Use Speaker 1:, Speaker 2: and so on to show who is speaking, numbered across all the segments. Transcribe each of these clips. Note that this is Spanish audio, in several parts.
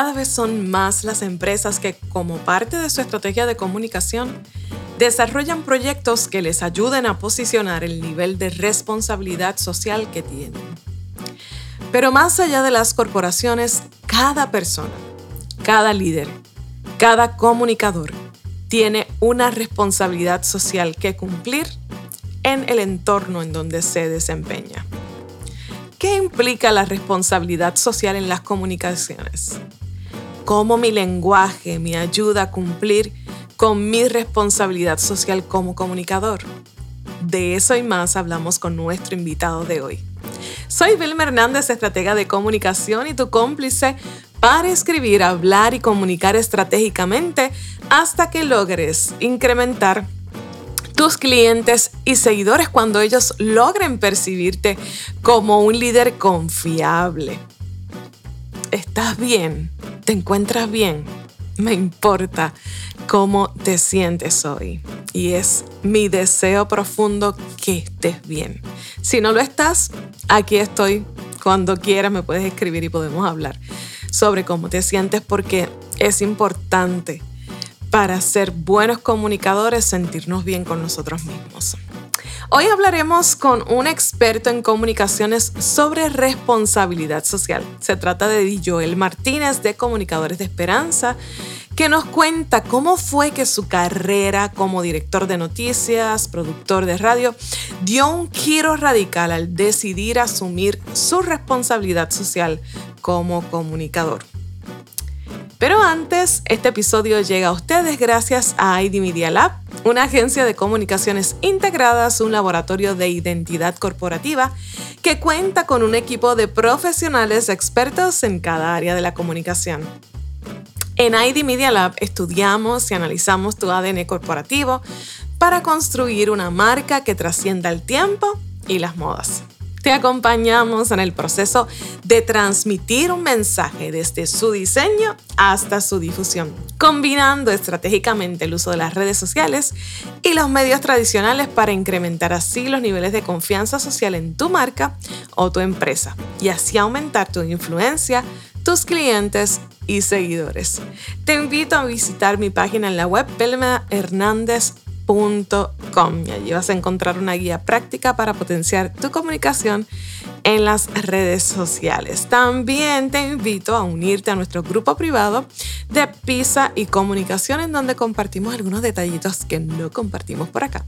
Speaker 1: cada vez son más las empresas que, como parte de su estrategia de comunicación, desarrollan proyectos que les ayuden a posicionar el nivel de responsabilidad social que tienen. Pero más allá de las corporaciones, cada persona, cada líder, cada comunicador tiene una responsabilidad social que cumplir en el entorno en donde se desempeña. ¿Qué implica la responsabilidad social en las comunicaciones? ¿Cómo mi lenguaje me ayuda a cumplir con mi responsabilidad social como comunicador? De eso y más hablamos con nuestro invitado de hoy. Soy Vilma Hernández, estratega de comunicación y tu cómplice para escribir, hablar y comunicar estratégicamente hasta que logres incrementar tus clientes y seguidores cuando ellos logren percibirte como un líder confiable. ¿Estás bien? ¿Te encuentras bien? Me importa cómo te sientes hoy. Y es mi deseo profundo que estés bien. Si no lo estás, aquí estoy. Cuando quieras me puedes escribir y podemos hablar sobre cómo te sientes porque es importante para ser buenos comunicadores, sentirnos bien con nosotros mismos. Hoy hablaremos con un experto en comunicaciones sobre responsabilidad social. Se trata de Joel Martínez de Comunicadores de Esperanza, que nos cuenta cómo fue que su carrera como director de noticias, productor de radio, dio un giro radical al decidir asumir su responsabilidad social como comunicador. Pero antes, este episodio llega a ustedes gracias a ID Media Lab, una agencia de comunicaciones integradas, un laboratorio de identidad corporativa que cuenta con un equipo de profesionales expertos en cada área de la comunicación. En ID Media Lab estudiamos y analizamos tu ADN corporativo para construir una marca que trascienda el tiempo y las modas. Te acompañamos en el proceso de transmitir un mensaje desde su diseño hasta su difusión, combinando estratégicamente el uso de las redes sociales y los medios tradicionales para incrementar así los niveles de confianza social en tu marca o tu empresa y así aumentar tu influencia, tus clientes y seguidores. Te invito a visitar mi página en la web pelmahernandez.com y allí vas a encontrar una guía práctica para potenciar tu comunicación en las redes sociales. También te invito a unirte a nuestro grupo privado de Pisa y Comunicación en donde compartimos algunos detallitos que no compartimos por acá.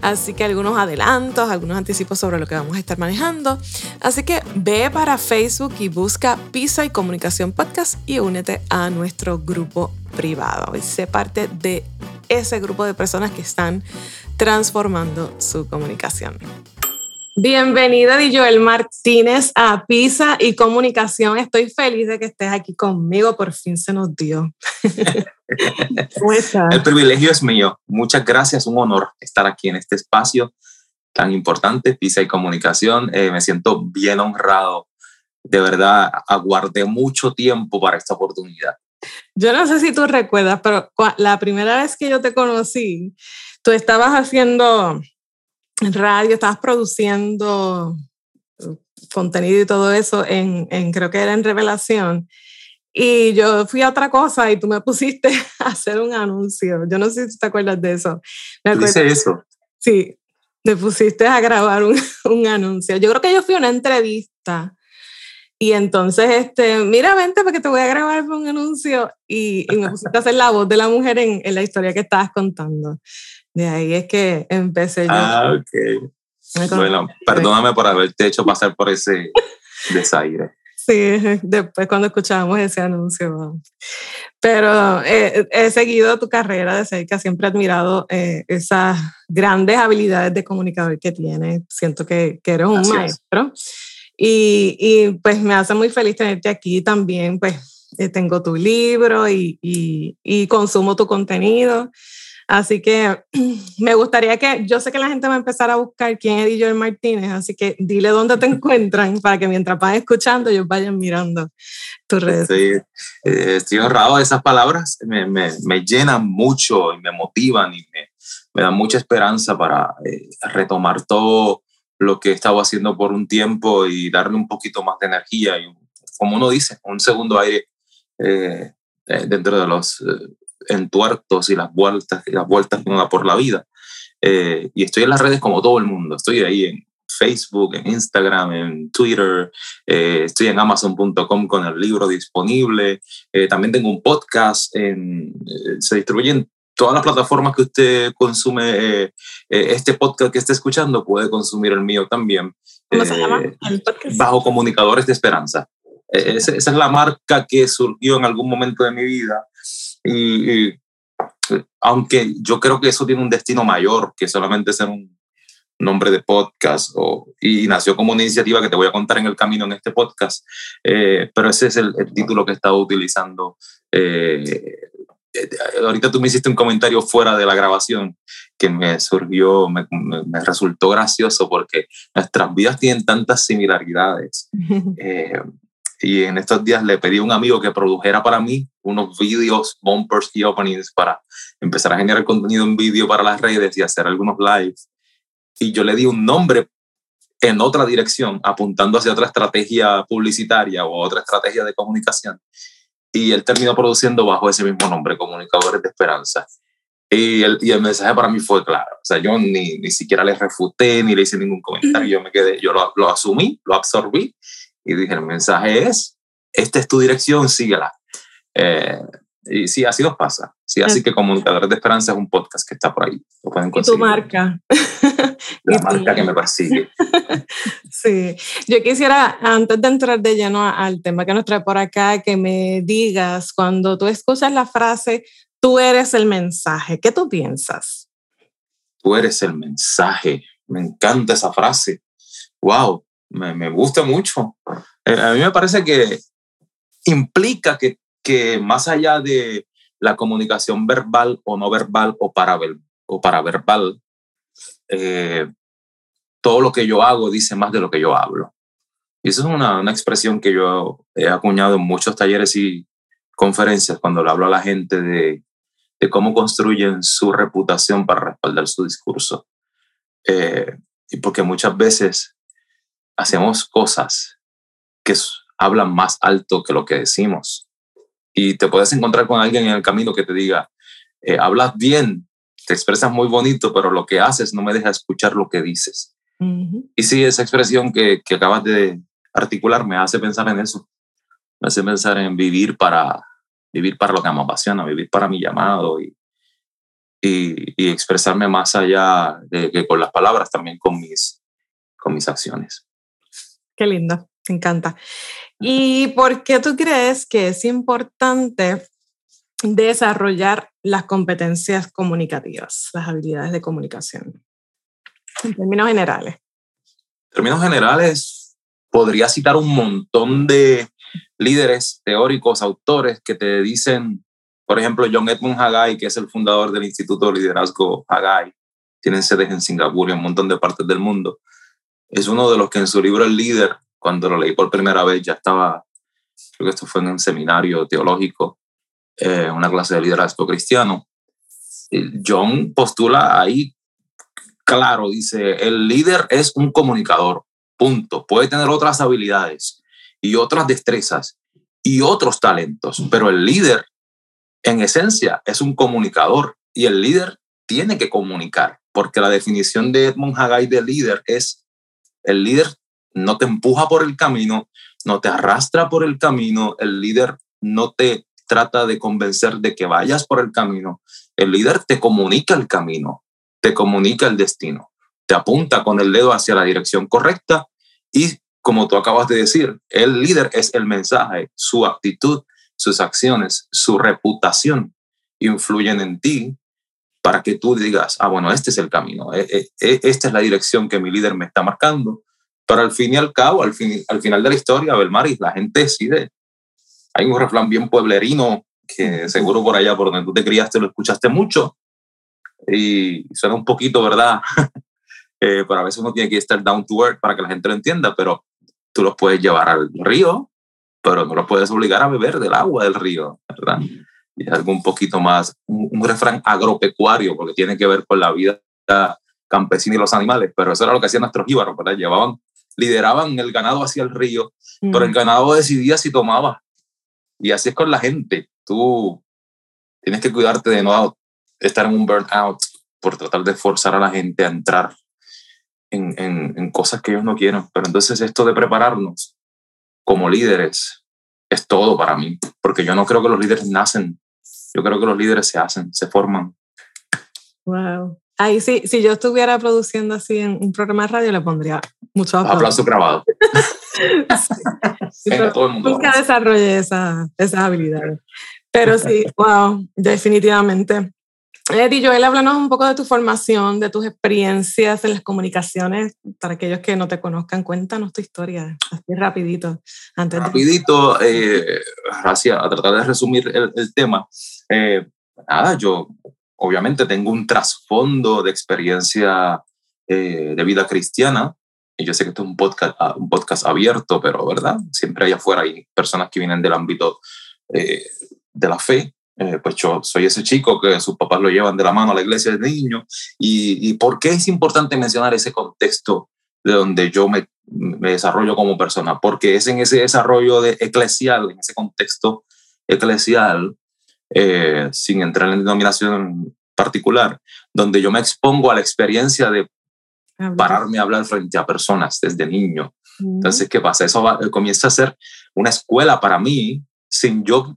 Speaker 1: Así que algunos adelantos, algunos anticipos sobre lo que vamos a estar manejando. Así que ve para Facebook y busca Pisa y Comunicación Podcast y únete a nuestro grupo privado y sé parte de ese grupo de personas que están transformando su comunicación. Bienvenida, Joel Martínez, a Pisa y Comunicación. Estoy feliz de que estés aquí conmigo. Por fin se nos dio.
Speaker 2: El privilegio es mío. Muchas gracias. Un honor estar aquí en este espacio tan importante, Pisa y Comunicación. Eh, me siento bien honrado. De verdad, aguardé mucho tiempo para esta oportunidad.
Speaker 1: Yo no sé si tú recuerdas, pero la primera vez que yo te conocí, tú estabas haciendo radio, estabas produciendo uh, contenido y todo eso en, en, creo que era en Revelación. Y yo fui a otra cosa y tú me pusiste a hacer un anuncio. Yo no sé si te acuerdas de eso.
Speaker 2: Me Hice eso.
Speaker 1: Sí, me pusiste a grabar un, un, anuncio. Yo creo que yo fui a una entrevista y entonces, este, mira, vente porque te voy a grabar un anuncio y, y me pusiste a hacer la voz de la mujer en, en, la historia que estabas contando. De ahí es que empecé yo.
Speaker 2: Ah, ok. Bueno, perdóname por haberte hecho pasar por ese desaire.
Speaker 1: Sí, después cuando escuchábamos ese anuncio. Pero eh, he seguido tu carrera de cerca, siempre he admirado eh, esas grandes habilidades de comunicador que tienes. Siento que, que eres un maestro. Y, y, pues me hace muy feliz tenerte aquí también, pues eh, tengo tu libro y, y, y, consumo tu contenido. Así que me gustaría que, yo sé que la gente va a empezar a buscar quién es Joel Martínez, así que dile dónde te encuentran para que mientras van escuchando ellos vayan mirando tus redes.
Speaker 2: Sí, eh, estoy honrado de esas palabras, me, me, me, llenan mucho y me motivan y me, me dan mucha esperanza para eh, retomar todo lo que he estado haciendo por un tiempo y darle un poquito más de energía y, como uno dice, un segundo aire eh, dentro de los entuertos y las vueltas, y las vueltas que uno da por la vida. y estoy en las redes como todo el mundo. Estoy ahí en Facebook, en Instagram, en Twitter. estoy en amazon.com con el libro disponible. también tengo un podcast. En, se distribuyen todas las plataformas que usted consume eh, eh, este podcast que esté escuchando, puede consumir el mío también.
Speaker 1: ¿Cómo se llama?
Speaker 2: Eh, bajo Comunicadores de Esperanza. Esa, es la marca que surgió en algún momento de mi vida. Y, aunque yo creo que eso tiene un destino mayor que solamente ser un nombre de podcast o, y nació como una iniciativa que te voy a contar en el camino en este podcast, pero ese es el, el, título que he estado utilizando eh, ahorita tú me hiciste un comentario fuera de la grabación que me surgió, me, resultó gracioso porque nuestras vidas tienen tantas similaridades. Eh, y en estos días le pedí a un amigo que produjera para mí unos vídeos, bumpers y openings para empezar a generar contenido en vídeo para las redes y hacer algunos lives. Y yo le di un nombre en otra dirección, apuntando hacia otra estrategia publicitaria o otra estrategia de comunicación y él terminó produciendo bajo ese mismo nombre, Comunicadores de Esperanza. Y el, y el mensaje para mí fue claro. O sea, yo ni, ni siquiera le refuté ni le hice ningún comentario. Yo me quedé, yo lo, lo asumí, lo absorbí y dije, el mensaje es, esta es tu dirección, síguela. Eh, y sí, así nos pasa. Sí, así que Comunicadores de Esperanza es un podcast que está por ahí. Lo pueden
Speaker 1: conseguir. Y tu marca.
Speaker 2: La marca que me persigue.
Speaker 1: sí. Yo quisiera, antes de entrar de lleno al tema que nos trae por acá, que me digas, cuando tú escuchas la frase, tú eres el mensaje, ¿qué tú piensas?
Speaker 2: Tú eres el mensaje. Me encanta esa frase. Wow, me, me gusta mucho. Eh, a mí me parece que implica que, que más allá de la comunicación verbal o no verbal o, para, o paraverbal, eh, todo lo que yo hago dice más de lo que yo hablo. Y eso es una, una, expresión que yo he acuñado en muchos talleres y conferencias cuando le hablo a la gente de, de cómo construyen su reputación para respaldar su discurso. Eh, y porque muchas veces hacemos cosas que hablan más alto que lo que decimos y te puedes encontrar con alguien en el camino que te diga, eh, hablas bien, te expresas muy bonito, pero lo que haces no me deja escuchar lo que dices. Y sí, esa expresión que, que, acabas de articular me hace pensar en eso, me hace pensar en vivir para, vivir para lo que me apasiona, vivir para mi llamado y, y, y expresarme más allá de que con las palabras, también con mis, con mis acciones.
Speaker 1: Qué lindo, me encanta. ¿Y por qué tú crees que es importante desarrollar las competencias comunicativas, las habilidades de comunicación? En términos generales.
Speaker 2: En términos generales, podría citar un montón de líderes teóricos, autores que te dicen, por ejemplo, John Edmund Haggai, que es el fundador del Instituto de Liderazgo Haggai, tienen sedes en Singapur y en un montón de partes del mundo. Es uno de los que en su libro El líder cuando lo leí por primera vez ya estaba, creo que esto fue en un seminario teológico, eh, una clase de liderazgo cristiano. John postula ahí, claro, dice, el líder es un comunicador, punto. Puede tener otras habilidades y otras destrezas y otros talentos, pero el líder, en esencia, es un comunicador y el líder tiene que comunicar, porque la definición de Edmund Haggai de líder es, el líder no te empuja por el camino, no te arrastra por el camino, el líder no te trata de convencer de que vayas por el camino, el líder te comunica el camino, te comunica el destino, te apunta con el dedo hacia la dirección correcta y como tú acabas de decir, el líder es el mensaje, su actitud, sus acciones, su reputación influyen en ti para que tú digas, ah, bueno, este es el camino, e, e, e, esta es la dirección que mi líder me está marcando pero al fin y al cabo, al, fin, al final de la historia, Belmaris, la gente decide. Hay un refrán bien pueblerino que seguro por allá, por donde tú te criaste, lo escuchaste mucho. Y suena un poquito, ¿verdad? eh, pero a veces uno tiene que estar down to earth para que la gente lo entienda, pero tú los puedes llevar al río, pero no los puedes obligar a beber del agua del río, ¿verdad? Y algo un poquito más, un, un refrán agropecuario, porque tiene que ver con la vida campesina y los animales, pero eso era lo que hacían nuestros íbaros, ¿verdad? Llevaban lideraban el ganado hacia el río, pero el ganado decidía si tomaba Y así es con la gente. Tú tienes que cuidarte de no estar en un burnout por tratar de forzar a la gente a entrar en, en, en cosas que ellos no quieren. Pero entonces esto de prepararnos como líderes es todo para mí, porque yo no creo que los líderes nacen, yo creo que los líderes se hacen, se forman.
Speaker 1: Wow. Ahí sí, si yo estuviera produciendo así en un programa de radio, le pondría mucho aplauso.
Speaker 2: Aplauso grabado.
Speaker 1: sí, todo el mundo nunca desarrollé esa, esas habilidades. Pero sí, wow, definitivamente. Eddie Joel, háblanos un poco de tu formación, de tus experiencias en las comunicaciones. Para aquellos que no te conozcan, cuéntanos tu historia, así rapidito.
Speaker 2: Antes rapidito, eh, gracias, a tratar de resumir el, el tema. Eh, nada, yo obviamente tengo un trasfondo de experiencia eh, de vida cristiana. Y yo sé que esto es un podcast, ah, un podcast abierto, pero ¿verdad? Siempre allá afuera hay personas que vienen del ámbito eh, de la fe. Eh, pues yo soy ese chico que sus papás lo llevan de la mano a la iglesia de niño. Y, y por qué es importante mencionar ese contexto de donde yo me, me, desarrollo como persona? Porque es en ese desarrollo de eclesial, en ese contexto eclesial, eh, sin entrar en denominación particular, donde yo me expongo a la experiencia de pararme a hablar frente a personas desde niño. Entonces, ¿qué pasa? Eso va, comienza a ser una escuela para mí, sin yo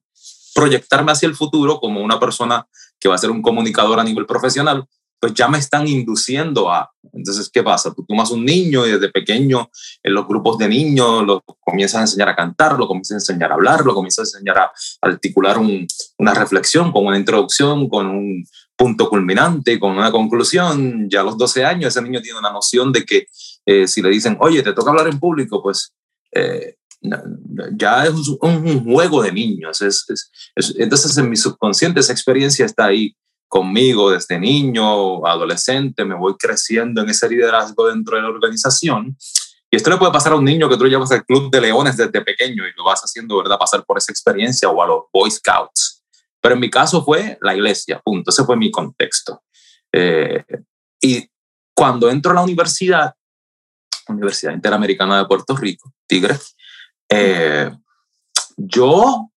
Speaker 2: proyectarme hacia el futuro como una persona que va a ser un comunicador a nivel profesional, pues ya me están induciendo a. Entonces, ¿qué pasa? Tú tomas un niño y desde pequeño en los grupos de niños lo comienzas a enseñar a cantar, lo comienzas a enseñar a hablar, lo comienzas a enseñar a articular una reflexión con una introducción, con un punto culminante, con una conclusión. Ya a los 12 años ese niño tiene una noción de que eh, si le dicen, oye, te toca hablar en público, pues eh, ya es un, juego de niños. entonces en mi subconsciente esa experiencia está ahí conmigo desde niño, adolescente, me voy creciendo en ese liderazgo dentro de la organización. Y esto le puede pasar a un niño que tú llevas al Club de Leones desde pequeño y lo vas haciendo, ¿verdad? Pasar por esa experiencia o a los Boy Scouts. Pero en mi caso fue la iglesia, punto. Ese fue mi contexto. Eh, y cuando entro a la universidad, Universidad Interamericana de Puerto Rico, Tigre, eh, yo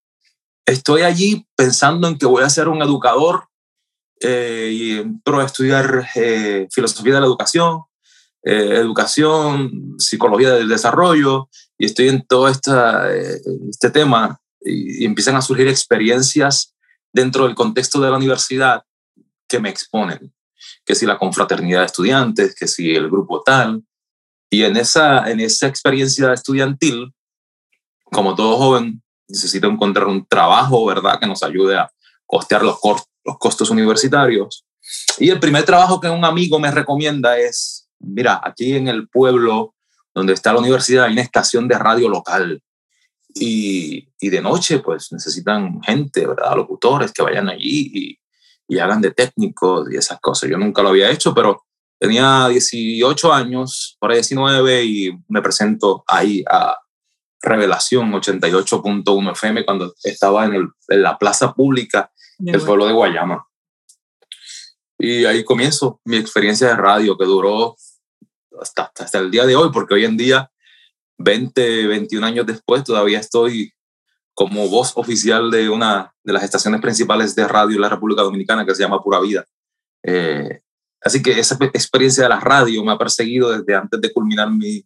Speaker 2: estoy allí pensando en que voy a ser un educador eh, y entro a estudiar eh, filosofía de la educación, eh, educación, psicología del desarrollo, y estoy en todo esta, este tema y, y, empiezan a surgir experiencias dentro del contexto de la universidad que me exponen, que si la confraternidad de estudiantes, que si el grupo tal, y en esa, en esa experiencia estudiantil, como todo joven, necesito encontrar un trabajo, ¿verdad?, que nos ayude a costear los, costos universitarios. Y el primer trabajo que un amigo me recomienda es, mira, aquí en el pueblo donde está la universidad hay una estación de radio local. Y, y de noche, pues necesitan gente, ¿verdad? Locutores que vayan allí y, y hagan de técnicos y esas cosas. Yo nunca lo había hecho, pero tenía 18 años, ahí 19, y me presento ahí a Revelación 88.1 FM cuando estaba en, el, en la plaza pública del pueblo de Guayama. Y ahí comienzo mi experiencia de radio que duró hasta, hasta el día de hoy, porque hoy en día, 20, 21 años después, todavía estoy como voz oficial de una de las estaciones principales de radio en la República Dominicana que se llama Pura Vida. Eh, así que esa experiencia de la radio me ha perseguido desde antes de culminar mi,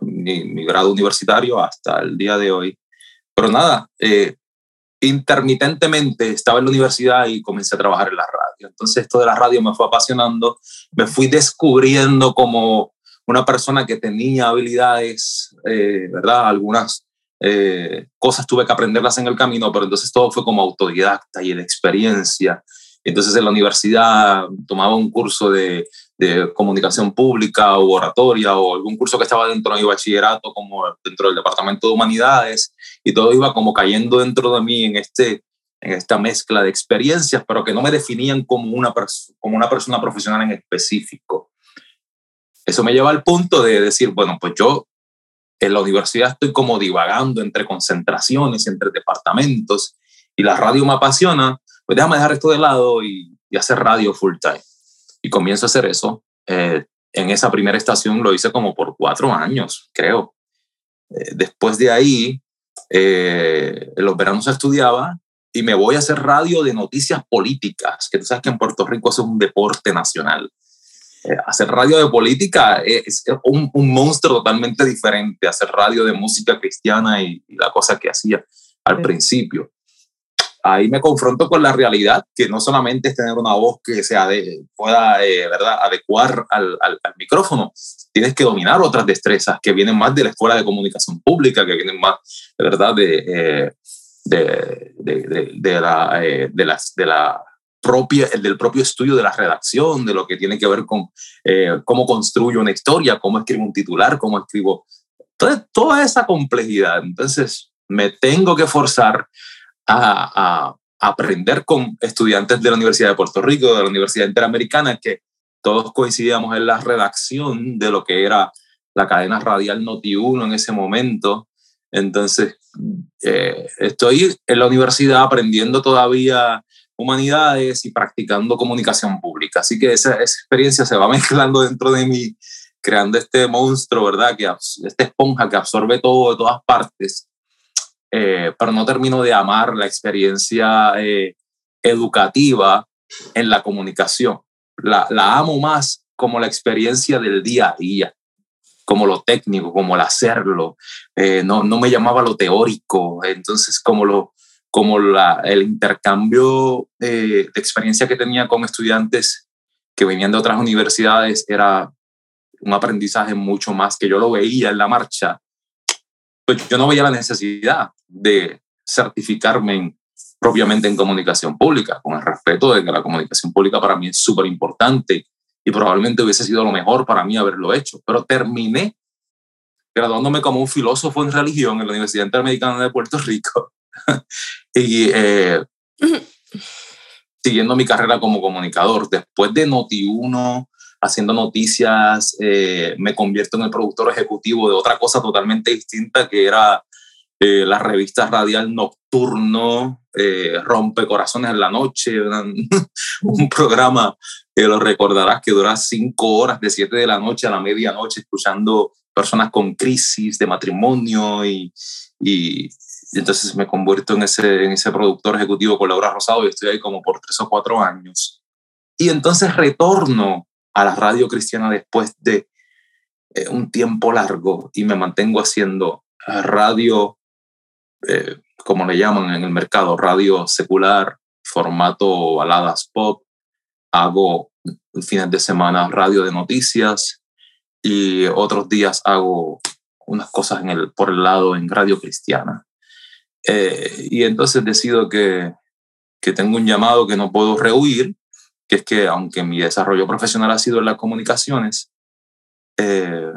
Speaker 2: mi, grado universitario hasta el día de hoy. Pero nada, eh, intermitentemente estaba en la universidad y comencé a trabajar en la radio. Entonces esto de la radio me fue apasionando, me fui descubriendo como una persona que tenía habilidades, eh, ¿verdad? Algunas eh, cosas tuve que aprenderlas en el camino, pero entonces todo fue como autodidacta y de experiencia. Entonces en la universidad tomaba un curso de, de comunicación pública o oratoria o algún curso que estaba dentro de mi bachillerato como dentro del departamento de humanidades y todo iba como cayendo dentro de mí en, este, en esta mezcla de experiencias, pero que no me definían como una, como una persona profesional en específico. Eso me lleva al punto de decir, bueno, pues yo en la universidad estoy como divagando entre concentraciones, entre departamentos, y la radio me apasiona, pues déjame dejar esto de lado y, y hacer radio full time. Y comienzo a hacer eso. Eh, en esa primera estación lo hice como por cuatro años, creo. Eh, después de ahí, en los veranos estudiaba y me voy a hacer radio de noticias políticas, que tú sabes que en Puerto Rico es un deporte nacional. Eh, hacer radio de política es, un, monstruo totalmente diferente, hacer radio de música cristiana y, la cosa que hacía al principio. Ahí me confronto con la realidad, que no solamente es tener una voz que se pueda eh, ¿verdad? adecuar al, al, micrófono, tienes que dominar otras destrezas que vienen más de la escuela de comunicación pública, que vienen más, verdad, de, eh, de, de, de, la, de, las, de la propia, el del propio estudio de la redacción, de lo que tiene que ver con eh, cómo construyo una historia, cómo escribo un titular, cómo escribo. Entonces, toda esa complejidad. Entonces, me tengo que forzar a, aprender con estudiantes de la Universidad de Puerto Rico, de la Universidad Interamericana, que todos coincidíamos en la redacción de lo que era la cadena radial Noti1 en ese momento. Entonces, eh, estoy en la universidad aprendiendo todavía humanidades y practicando comunicación pública. Así que esa, experiencia se va mezclando dentro de mí, creando este monstruo, ¿verdad? Que, esta esponja que absorbe todo de todas partes. Eh, pero no termino de amar la experiencia eh, educativa en la comunicación. La, amo más como la experiencia del día a día, como lo técnico, como el hacerlo. Eh, no, no me llamaba lo teórico, entonces como lo, como el intercambio de, experiencia que tenía con estudiantes que venían de otras universidades era un aprendizaje mucho más que yo lo veía en la marcha, pues yo no veía la necesidad de certificarme propiamente en comunicación pública, con el respeto de que la comunicación pública para mí es súper importante y probablemente hubiese sido lo mejor para mí haberlo hecho, pero terminé graduándome como un filósofo en religión en la Universidad Interamericana de Puerto Rico y eh, siguiendo mi carrera como comunicador. Después de Noti1, haciendo noticias, eh, me convierto en el productor ejecutivo de otra cosa totalmente distinta que era eh, la revista radial Nocturno, Rompe Corazones en la Noche, un programa que lo recordarás que dura cinco horas de siete de la noche a la medianoche escuchando personas con crisis de matrimonio y, y, y entonces me convierto en ese, en ese productor ejecutivo con Laura Rosado y estoy ahí como por tres o cuatro años. Y entonces retorno a la radio cristiana después de eh, un tiempo largo y me mantengo haciendo radio, eh, como le llaman en el mercado, radio secular, formato baladas pop. Hago fines de semana radio de noticias y otros días hago unas cosas en el, por el lado en radio cristiana. Eh, y entonces decido que, que tengo un llamado que no puedo rehuir, que es que aunque mi desarrollo profesional ha sido en las comunicaciones, eh,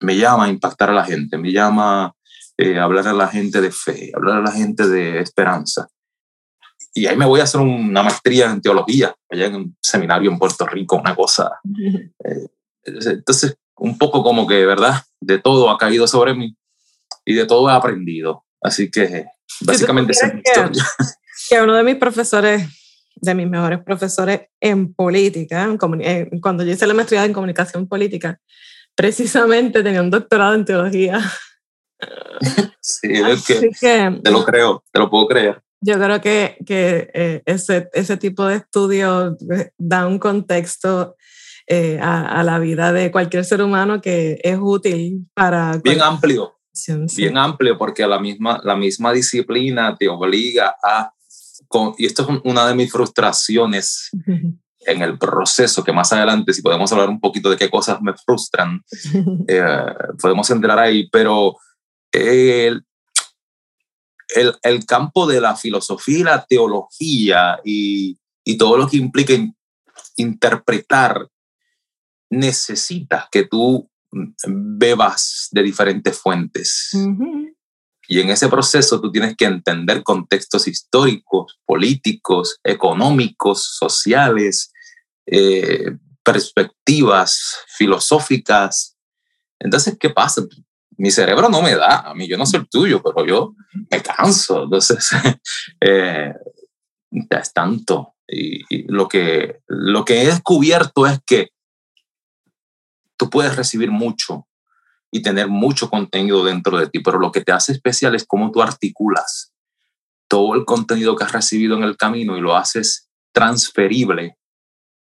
Speaker 2: me llama a impactar a la gente, me llama eh, a hablar a la gente de fe, hablar a la gente de esperanza. Y ahí me voy a hacer una maestría en teología, allá en un seminario en Puerto Rico, una cosa. entonces, un poco como que, ¿verdad? De todo ha caído sobre mí y de todo he aprendido. Así que básicamente esa es historia.
Speaker 1: Que uno de mis profesores, de mis mejores profesores en política, cuando yo hice la maestría en comunicación política, precisamente tenía un doctorado en teología.
Speaker 2: Sí, es que, te lo creo, te lo puedo creer.
Speaker 1: Yo creo que, que eh, ese, ese tipo de estudio eh, da un contexto eh, a, a, la vida de cualquier ser humano que es útil para...
Speaker 2: Bien amplio bien amplio porque la misma, la misma disciplina te obliga a, y esto es una de mis frustraciones en el proceso, que más adelante, si podemos hablar un poquito de qué cosas me frustran, eh, podemos entrar ahí, pero el, el, el, campo de la filosofía y la teología y, y todo lo que implica interpretar necesita que tú bebas de diferentes fuentes. Y en ese proceso tú tienes que entender contextos históricos, políticos, económicos, sociales, eh, perspectivas filosóficas. Entonces, ¿qué pasa? Mi cerebro no me da, a mí yo no soy el tuyo, pero yo me canso. Entonces, eh, es tanto. Y, lo, que, lo que he descubierto es que tú puedes recibir mucho y tener mucho contenido dentro de ti, pero lo que te hace especial es cómo tú articulas todo el contenido que has recibido en el camino y lo haces transferible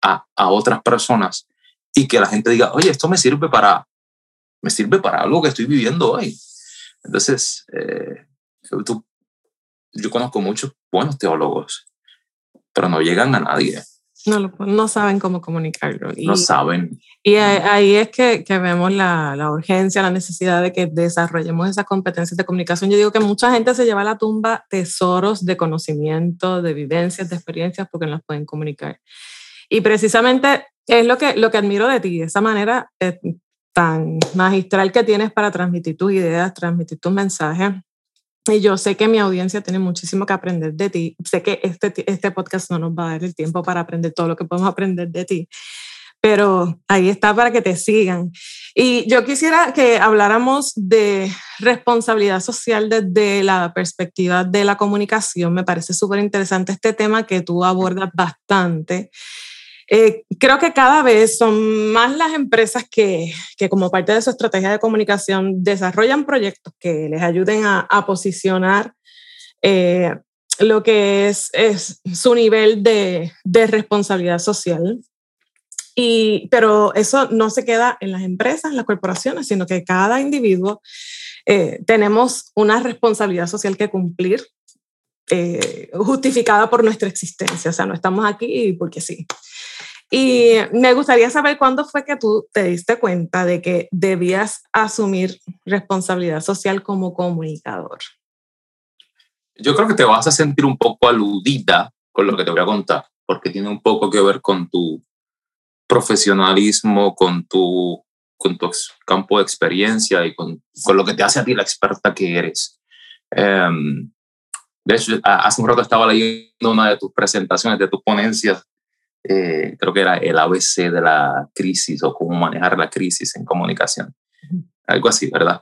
Speaker 2: a, a otras personas y que la gente diga, oye, esto me sirve para, me sirve para algo que estoy viviendo hoy. Entonces, eh, tú, yo conozco muchos buenos teólogos, pero no llegan a nadie.
Speaker 1: No, no saben cómo comunicarlo.
Speaker 2: Y, no saben.
Speaker 1: Y ahí es que, que vemos la, la, urgencia, la necesidad de que desarrollemos esas competencias de comunicación. Yo digo que mucha gente se lleva a la tumba tesoros de conocimiento, de vivencias, de experiencias, porque no las pueden comunicar. Y precisamente es lo que, lo que admiro de ti, esa manera eh, tan magistral que tienes para transmitir tus ideas, transmitir tus mensajes. Y yo sé que mi audiencia tiene muchísimo que aprender de ti. Sé que este, este podcast no nos va a dar el tiempo para aprender todo lo que podemos aprender de ti, pero ahí está para que te sigan. Y yo quisiera que habláramos de responsabilidad social desde la perspectiva de la comunicación. Me parece súper interesante este tema que tú abordas bastante. Eh, creo que cada vez son más las empresas que, que, como parte de su estrategia de comunicación desarrollan proyectos que les ayuden a, a posicionar eh, lo que es, es, su nivel de, de responsabilidad social. Y, pero eso no se queda en las empresas, en las corporaciones, sino que cada individuo eh, tenemos una responsabilidad social que cumplir eh, justificada por nuestra existencia. O sea, no estamos aquí porque sí. Y me gustaría saber cuándo fue que tú te diste cuenta de que debías asumir responsabilidad social como comunicador.
Speaker 2: Yo creo que te vas a sentir un poco aludida con lo que te voy a contar, porque tiene un poco que ver con tu profesionalismo, con tu, con tu campo de experiencia y con, con lo que te hace a ti la experta que eres. Um, de hecho, hace un rato estaba leyendo una de tus presentaciones, de tus ponencias, eh, creo que era el ABC de la crisis o cómo manejar la crisis en comunicación. Algo así, ¿verdad?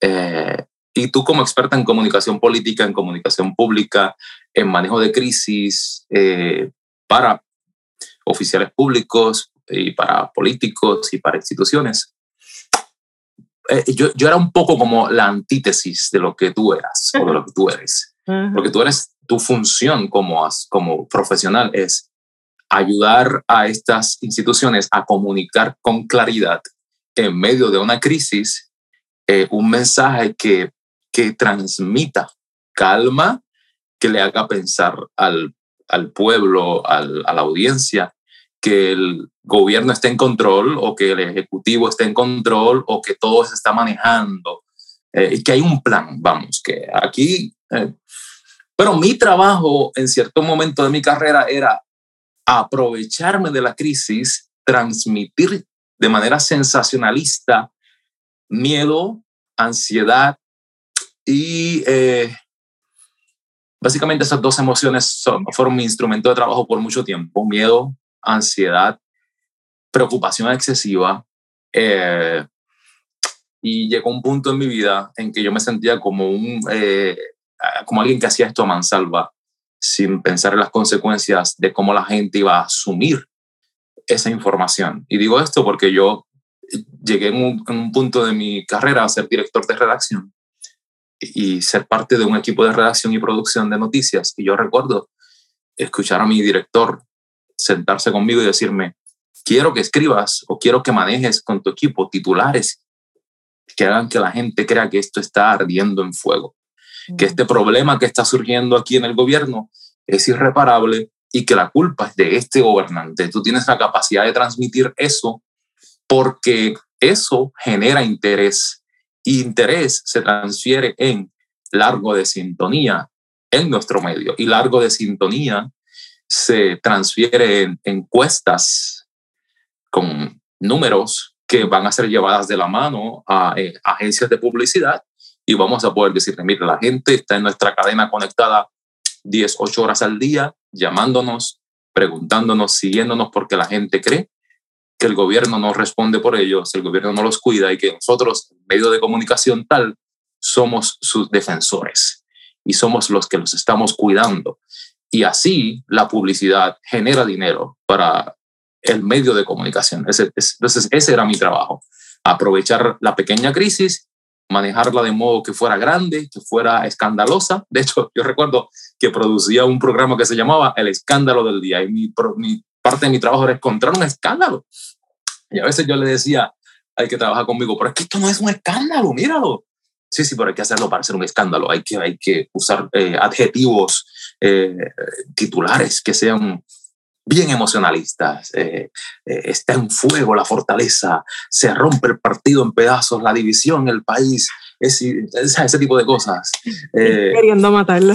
Speaker 2: Eh, y tú como experta en comunicación política, en comunicación pública, en manejo de crisis eh, para oficiales públicos y para políticos y para instituciones, yo, yo, era un poco como la antítesis de lo que tú eras o de lo que tú eres. Porque tú eres, tu función como, como profesional es ayudar a estas instituciones a comunicar con claridad en medio de una crisis eh, un mensaje que, que transmita calma, que le haga pensar al, al pueblo, al, a la audiencia, que el gobierno esté en control o que el ejecutivo esté en control o que todo se está manejando. Eh, y que hay un plan, vamos, que aquí eh, pero mi trabajo en cierto momento de mi carrera era aprovecharme de la crisis, transmitir de manera sensacionalista miedo, ansiedad y eh, básicamente esas dos emociones son, fueron mi instrumento de trabajo por mucho tiempo, miedo, ansiedad, preocupación excesiva. Eh, y llegó un punto en mi vida en que yo me sentía como un eh, como alguien que hacía esto a mansalva, sin pensar en las consecuencias de cómo la gente iba a asumir esa información. Y digo esto porque yo llegué en un, punto de mi carrera a ser director de redacción y ser parte de un equipo de redacción y producción de noticias. Y yo recuerdo escuchar a mi director sentarse conmigo y decirme, quiero que escribas o quiero que manejes con tu equipo titulares que hagan que la gente crea que esto está ardiendo en fuego que este problema que está surgiendo aquí en el gobierno es irreparable y que la culpa es de este gobernante. Tú tienes la capacidad de transmitir eso porque eso genera interés y interés se transfiere en largo de sintonía en nuestro medio y largo de sintonía se transfiere en encuestas con números que van a ser llevadas de la mano a eh, agencias de publicidad y vamos a poder decirle, mira, la gente está en nuestra cadena conectada 10, 8 horas al día, llamándonos, preguntándonos, siguiéndonos, porque la gente cree que el gobierno no responde por ellos, el gobierno no los cuida y que nosotros, medio de comunicación tal, somos sus defensores y somos los que los estamos cuidando. Y así la publicidad genera dinero para el medio de comunicación. Entonces, ese era mi trabajo aprovechar la pequeña crisis, manejarla de modo que fuera grande, que fuera escandalosa. De hecho, yo recuerdo que producía un programa que se llamaba El Escándalo del Día y mi, parte de mi trabajo era encontrar un escándalo. Y a veces yo le decía hay que trabajar conmigo, pero es que esto no es un escándalo, míralo. Sí, sí, pero hay que hacerlo para ser un escándalo. Hay que, hay que usar eh, adjetivos, eh, titulares que sean bien emocionalistas. Eh, está en fuego la fortaleza, se rompe el partido en pedazos, la división, el país, es, ese tipo de cosas.
Speaker 1: Queriendo matarlo.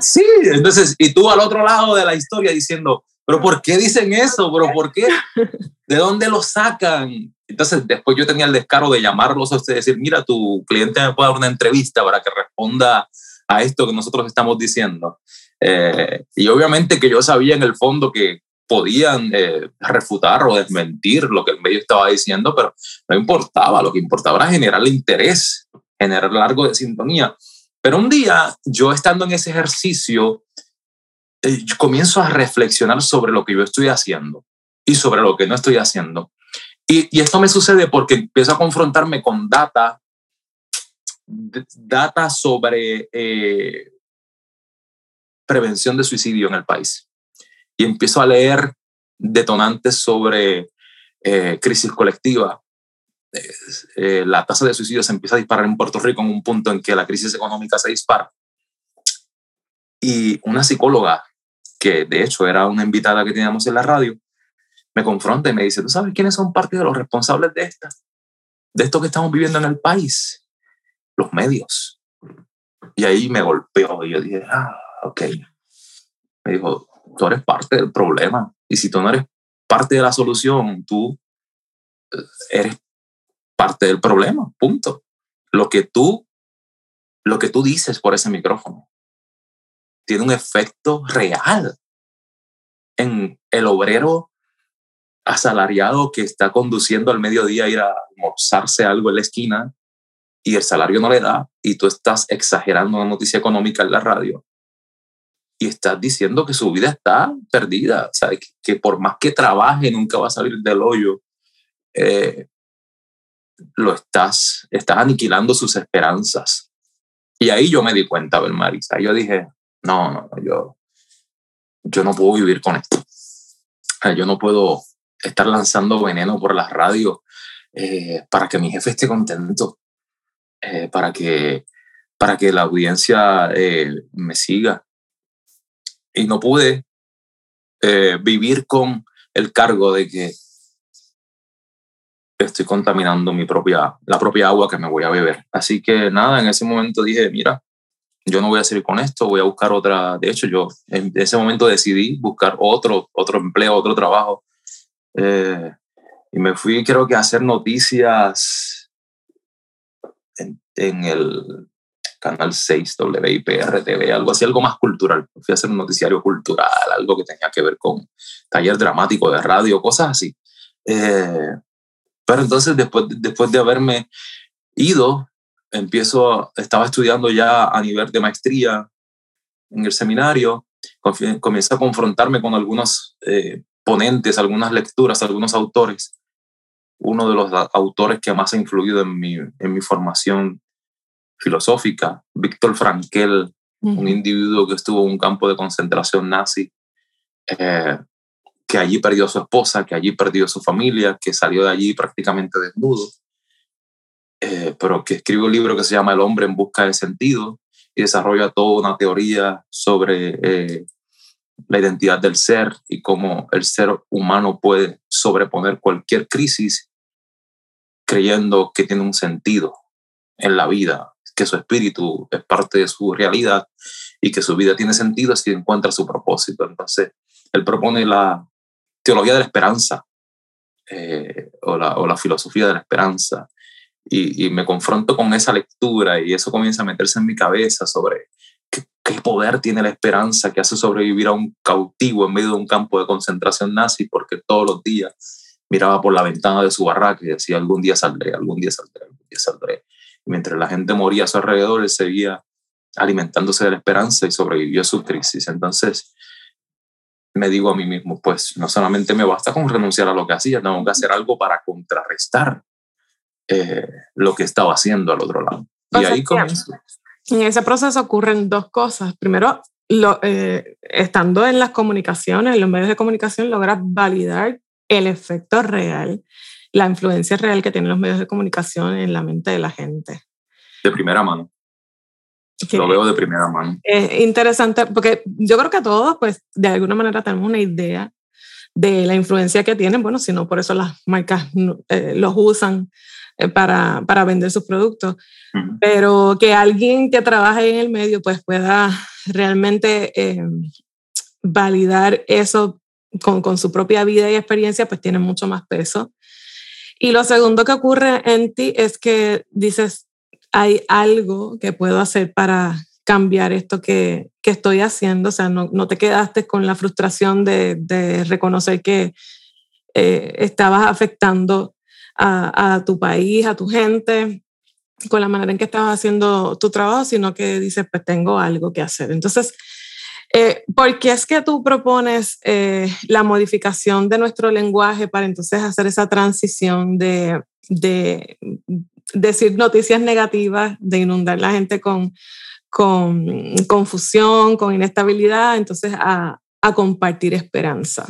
Speaker 2: sí, entonces, y tú al otro lado de la historia diciendo, pero ¿por qué dicen eso? ¿Pero por qué? ¿De dónde lo sacan? Entonces, después yo tenía el descaro de llamarlos a ustedes y decir, mira, tu cliente me puede dar una entrevista para que responda a esto que nosotros estamos diciendo. Eh, y obviamente que yo sabía en el fondo que podían eh, refutar o desmentir lo que el medio estaba diciendo, pero no importaba, lo que importaba era generar interés, generar algo de sintonía. Pero un día, yo estando en ese ejercicio, eh, comienzo a reflexionar sobre lo que yo estoy haciendo y sobre lo que no estoy haciendo. Y, y esto me sucede porque empiezo a confrontarme con data, data sobre eh, prevención de suicidio en el país. Y empiezo a leer detonantes sobre eh, crisis colectiva. la tasa de suicidio se empieza a disparar en Puerto Rico en un punto en que la crisis económica se dispara. Y una psicóloga que de hecho era una invitada que teníamos en la radio, me confronta y me dice, ¿tú sabes quiénes son parte de los responsables de esta? De esto que estamos viviendo en el país. Los medios. Y ahí me golpeó y yo dije, ah, ok. Me dijo, tú eres parte del problema. Y si tú no eres parte de la solución, tú eh, eres parte del problema, punto. Lo que tú, lo que tú dices por ese micrófono, tiene un efecto real en el obrero asalariado que está conduciendo al mediodía a ir a almorzarse algo en la esquina y el salario no le da y tú estás exagerando una noticia económica en la radio y estás diciendo que su vida está perdida, o sea, que, por más que trabaje nunca va a salir del hoyo, eh, lo estás, estás aniquilando sus esperanzas. Y ahí yo me di cuenta, Belmarisa, yo dije, no, no, yo, yo no puedo vivir con esto. Yo no puedo estar lanzando veneno por las radios eh, para que mi jefe esté contento, eh, para, que, para que la audiencia eh, me siga. Y no pude vivir con el cargo de que estoy contaminando mi propia, la propia agua que me voy a beber. Así que nada, en ese momento dije, mira, yo no voy a seguir con esto, voy a buscar otra. De hecho, yo en ese momento decidí buscar otro, otro empleo, otro trabajo. Eh, y me fui, creo que a hacer noticias en, en el canal 6 WIPR TV, algo así, algo más cultural. Fui a hacer un noticiario cultural, algo que tenía que ver con taller dramático de radio, cosas así. Eh, pero entonces, después, después de haberme ido, empiezo, estaba estudiando ya a nivel de maestría en el seminario, comienzo a confrontarme con algunos eh, ponentes, algunas lecturas, algunos autores. Uno de los autores que más ha influido en mi, en mi formación filosófica, Víctor Frankel, un individuo que estuvo en un campo de concentración nazi, eh, que allí perdió a su esposa, que allí perdió a su familia, que salió de allí prácticamente desnudo eh, pero que escribe un libro que se llama El hombre en busca de sentido y desarrolla toda una teoría sobre eh, la identidad del ser y cómo el ser humano puede sobreponer cualquier crisis creyendo que tiene un sentido en la vida, que su espíritu es parte de su realidad y que su vida tiene sentido si encuentra su propósito. Entonces, él propone la teología de la esperanza eh, o, la, o la filosofía de la esperanza y, me confronto con esa lectura y eso comienza a meterse en mi cabeza sobre qué, poder tiene la esperanza que hace sobrevivir a un cautivo en medio de un campo de concentración nazi porque todos los días miraba por la ventana de su barraca y decía algún día saldré, algún día saldré, algún día saldré. Y mientras la gente moría a su alrededor, él seguía alimentándose de la esperanza y sobrevivió a su crisis. Entonces, me digo a mí mismo, pues no solamente me basta con renunciar a lo que hacía, tengo que hacer algo para contrarrestar eh, lo que estaba haciendo al otro lado. y ahí comienzo.
Speaker 1: En ese proceso ocurren dos cosas. Primero, lo, eh, estando en las comunicaciones, en los medios de comunicación, logras validar el efecto real, la influencia real que tienen los medios de comunicación en la mente de la gente.
Speaker 2: De primera mano. lo veo de primera mano.
Speaker 1: Es interesante porque yo creo que todos, pues, de alguna manera tenemos una idea de la influencia que tienen. Bueno, si no, por eso las marcas eh, los usan eh, para, para, vender sus productos. Pero que alguien que trabaje en el medio, pues, pueda realmente eh, validar eso con, con, su propia vida y experiencia, pues tiene mucho más peso. Y lo segundo que ocurre en ti es que dices, hay algo que puedo hacer para cambiar esto que, que estoy haciendo. O sea, no, no, te quedaste con la frustración de, de reconocer que eh, estabas afectando a, a, tu país, a tu gente, con la manera en que estabas haciendo tu trabajo, sino que dices, pues tengo algo que hacer. Entonces, eh, ¿por qué es que tú propones eh, la modificación de nuestro lenguaje para entonces hacer esa transición de, de decir noticias negativas, de inundar la gente con, con confusión, con inestabilidad, entonces a, a compartir esperanza?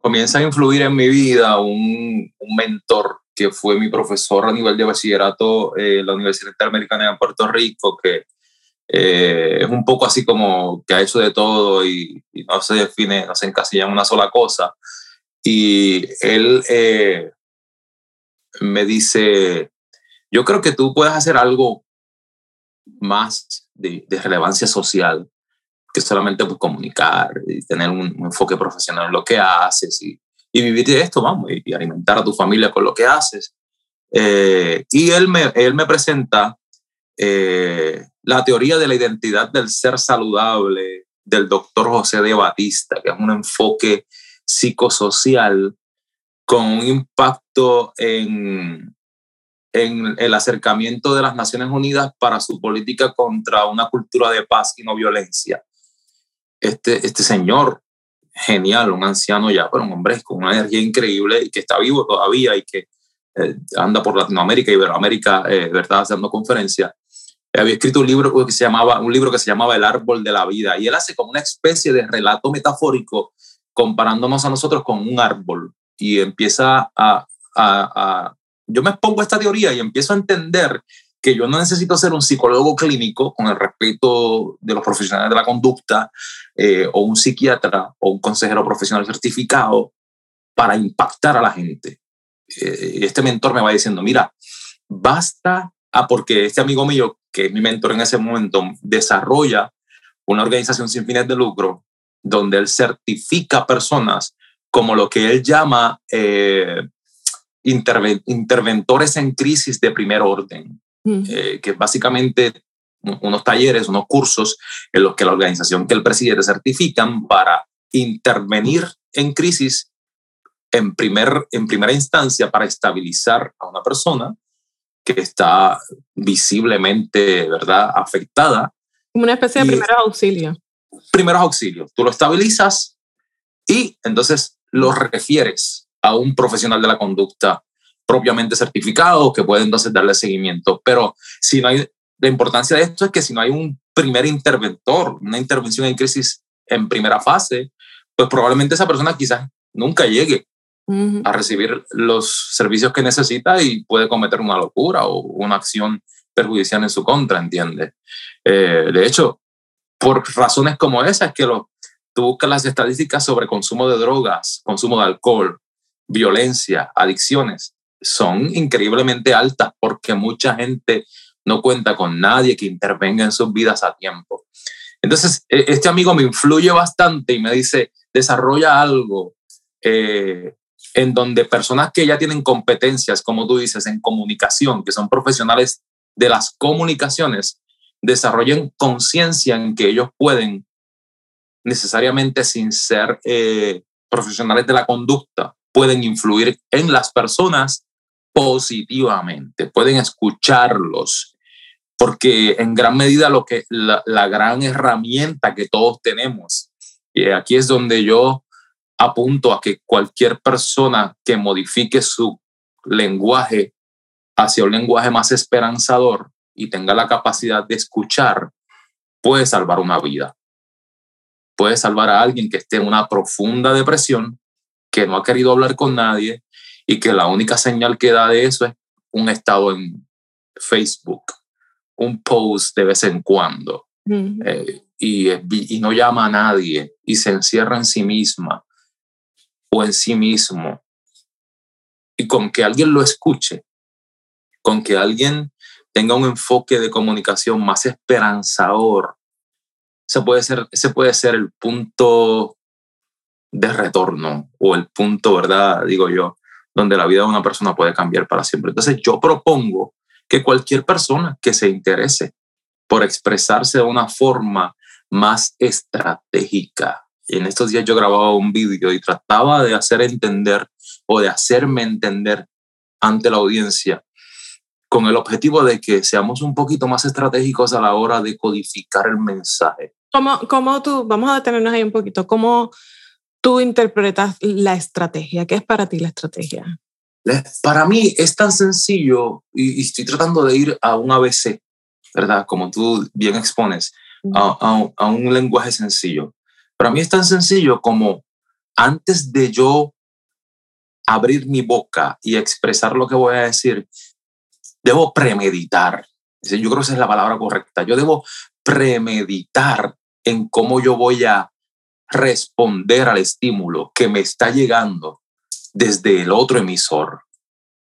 Speaker 2: Comienza a influir en mi vida un, un mentor que fue mi profesor a nivel de bachillerato en la Universidad Interamericana de Puerto Rico, que eh, es un poco así como que ha hecho de todo y, no se define, no se encasilla en una sola cosa. Y él eh, me dice, yo creo que tú puedes hacer algo más de, relevancia social que solamente pues, comunicar y tener un, enfoque profesional en lo que haces y, y vivir de esto, vamos, y, alimentar a tu familia con lo que haces. Eh, y él me, él me presenta eh, la teoría de la identidad del ser saludable del doctor José de Batista, que es un enfoque psicosocial con un impacto en, en el acercamiento de las Naciones Unidas para su política contra una cultura de paz y no violencia. Este, este señor genial, un anciano ya, pero un hombre con una energía increíble y que está vivo todavía y que eh, anda por Latinoamérica y Iberoamérica, eh, ¿verdad?, haciendo conferencias. Había escrito un libro que se llamaba, un libro que se llamaba El árbol de la vida y él hace como una especie de relato metafórico comparándonos a nosotros con un árbol y empieza a, a, a yo me expongo a esta teoría y empiezo a entender que yo no necesito ser un psicólogo clínico con el respeto de los profesionales de la conducta eh, o un psiquiatra o un consejero profesional certificado para impactar a la gente. Eh, este mentor me va diciendo, mira, basta, a porque este amigo mío, que es mi mentor en ese momento, desarrolla una organización sin fines de lucro donde él certifica personas como lo que él llama eh, interventores en crisis de primer orden. Eh, que básicamente unos talleres, unos cursos en los que la organización que el presidente certifican para intervenir en crisis en, primer, en primera instancia para estabilizar a una persona que está visiblemente, ¿verdad?, afectada.
Speaker 1: Como una especie de primeros auxilios.
Speaker 2: Primeros auxilios. Tú lo estabilizas y entonces lo refieres a un profesional de la conducta propiamente certificados que pueden entonces darle seguimiento. Pero si no hay, la importancia de esto es que si no hay un primer interventor, una intervención en crisis en primera fase, pues probablemente esa persona quizás nunca llegue a recibir los servicios que necesita y puede cometer una locura o una acción perjudicial en su contra, ¿entiendes? Eh, de hecho, por razones como esas, que lo, tú buscas las estadísticas sobre consumo de drogas, consumo de alcohol, violencia, adicciones, son increíblemente altas porque mucha gente no cuenta con nadie que intervenga en sus vidas a tiempo. Entonces, e, este amigo me influye bastante y me dice, desarrolla algo eh, en donde personas que ya tienen competencias, como tú dices, en comunicación, que son profesionales de las comunicaciones, desarrollen conciencia en que ellos pueden, necesariamente sin ser eh, profesionales de la conducta, pueden influir en las personas positivamente, pueden escucharlos, porque en gran medida lo que la, gran herramienta que todos tenemos, y aquí es donde yo apunto a que cualquier persona que modifique su lenguaje hacia un lenguaje más esperanzador y tenga la capacidad de escuchar, puede salvar una vida. Puede salvar a alguien que esté en una profunda depresión, que no ha querido hablar con nadie y que la única señal que da de eso es un estado en Facebook, un post de vez en cuando. Eh, y, y no llama a nadie y se encierra en sí misma o en sí mismo. Y con que alguien lo escuche, con que alguien tenga un enfoque de comunicación más esperanzador, ese puede ser, ese puede ser el punto de retorno o el punto, ¿verdad? Digo yo, donde la vida de una persona puede cambiar para siempre. Entonces yo propongo que cualquier persona que se interese por expresarse de una forma más estratégica. En estos días yo grababa un vídeo y trataba de hacer entender o de hacerme entender ante la audiencia con el objetivo de que seamos un poquito más estratégicos a la hora de codificar el mensaje.
Speaker 1: ¿Cómo, cómo tú, vamos a detenernos ahí un poquito, cómo tú interpretas la estrategia? ¿Qué es para ti la estrategia?
Speaker 2: Para mí es tan sencillo y, estoy tratando de ir a un ABC, ¿verdad? Como tú bien expones, a, a un lenguaje sencillo. Para mí es tan sencillo como antes de yo abrir mi boca y expresar lo que voy a decir, debo premeditar. Yo creo que esa es la palabra correcta. Yo debo premeditar en cómo yo voy a responder al estímulo que me está llegando desde el otro emisor.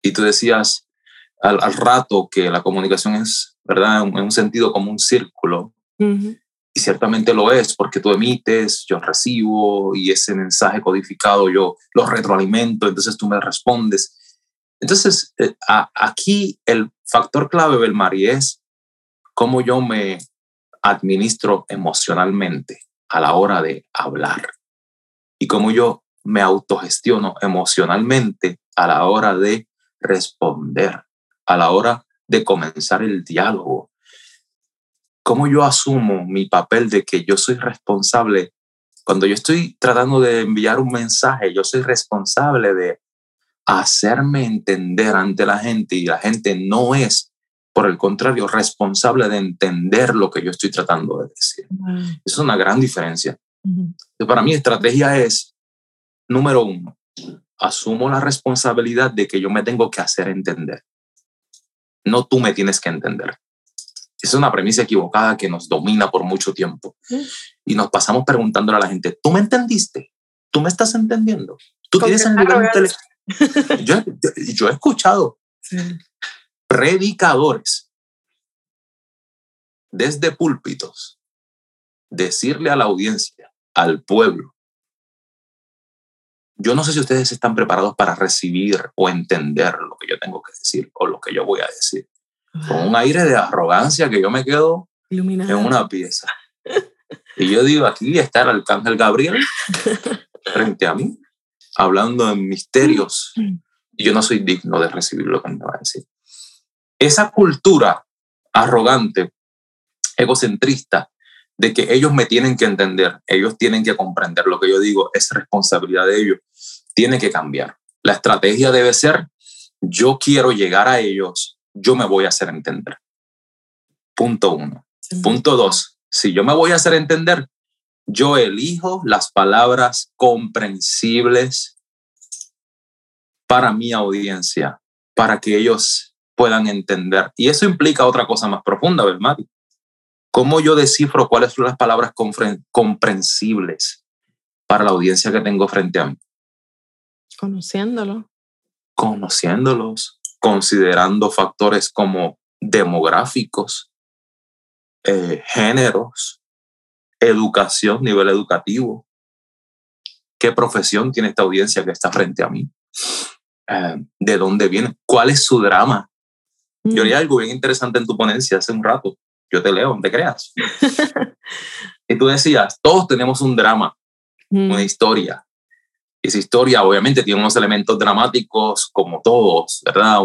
Speaker 2: Y tú decías al, rato que la comunicación es, ¿verdad? En, un sentido como un círculo. Y ciertamente lo es, porque tú emites, yo recibo y ese mensaje codificado yo lo retroalimento, entonces tú me respondes. Entonces, eh, aquí el factor clave, Belmari, es cómo yo me administro emocionalmente a la hora de hablar y cómo yo me autogestiono emocionalmente a la hora de responder, a la hora de comenzar el diálogo. Cómo yo asumo mi papel de que yo soy responsable. Cuando yo estoy tratando de enviar un mensaje, yo soy responsable de hacerme entender ante la gente y la gente no es, por el contrario, responsable de entender lo que yo estoy tratando de decir. Eso es una gran diferencia. Para mí, estrategia es, número uno, asumo la responsabilidad de que yo me tengo que hacer entender. No tú me tienes que entender. Es una premisa equivocada que nos domina por mucho tiempo. Y nos pasamos preguntándole a la gente, ¿tú me entendiste? ¿Tú me estás entendiendo? ¿Tú tienes el nivel intelectual? yo, he escuchado predicadores desde púlpitos decirle a la audiencia, al pueblo, yo no sé si ustedes están preparados para recibir o entender lo que yo tengo que decir o lo que yo voy a decir. Con un aire de arrogancia que yo me quedo en una pieza. Y yo digo, aquí está el arcángel Gabriel frente a mí hablando en misterios mm. y yo no soy digno de recibir lo que me va a decir. Esa cultura arrogante, egocentrista, de que ellos me tienen que entender, ellos tienen que comprender lo que yo digo, es responsabilidad de ellos, tiene que cambiar. La estrategia debe ser, yo quiero llegar a ellos, yo me voy a hacer entender. Punto uno. Punto dos, si yo me voy a hacer entender, yo elijo las palabras comprensibles para mi audiencia, para que ellos puedan entender. Y eso implica otra cosa más profunda, ¿verdad? ¿Cómo yo descifro cuáles son las palabras comprensibles para la audiencia que tengo frente a mí?
Speaker 1: Conociéndolo.
Speaker 2: Conociéndolos, considerando factores como demográficos, eh, géneros, educación, nivel educativo, qué profesión tiene esta audiencia que está frente a mí, eh, de dónde viene, cuál es su drama. Yo haría mm. algo bien interesante en tu ponencia hace un rato. Yo te leo, no te creas. y tú decías, todos tenemos un drama, una mm. historia. Esa historia obviamente tiene unos elementos dramáticos como todos, ¿verdad?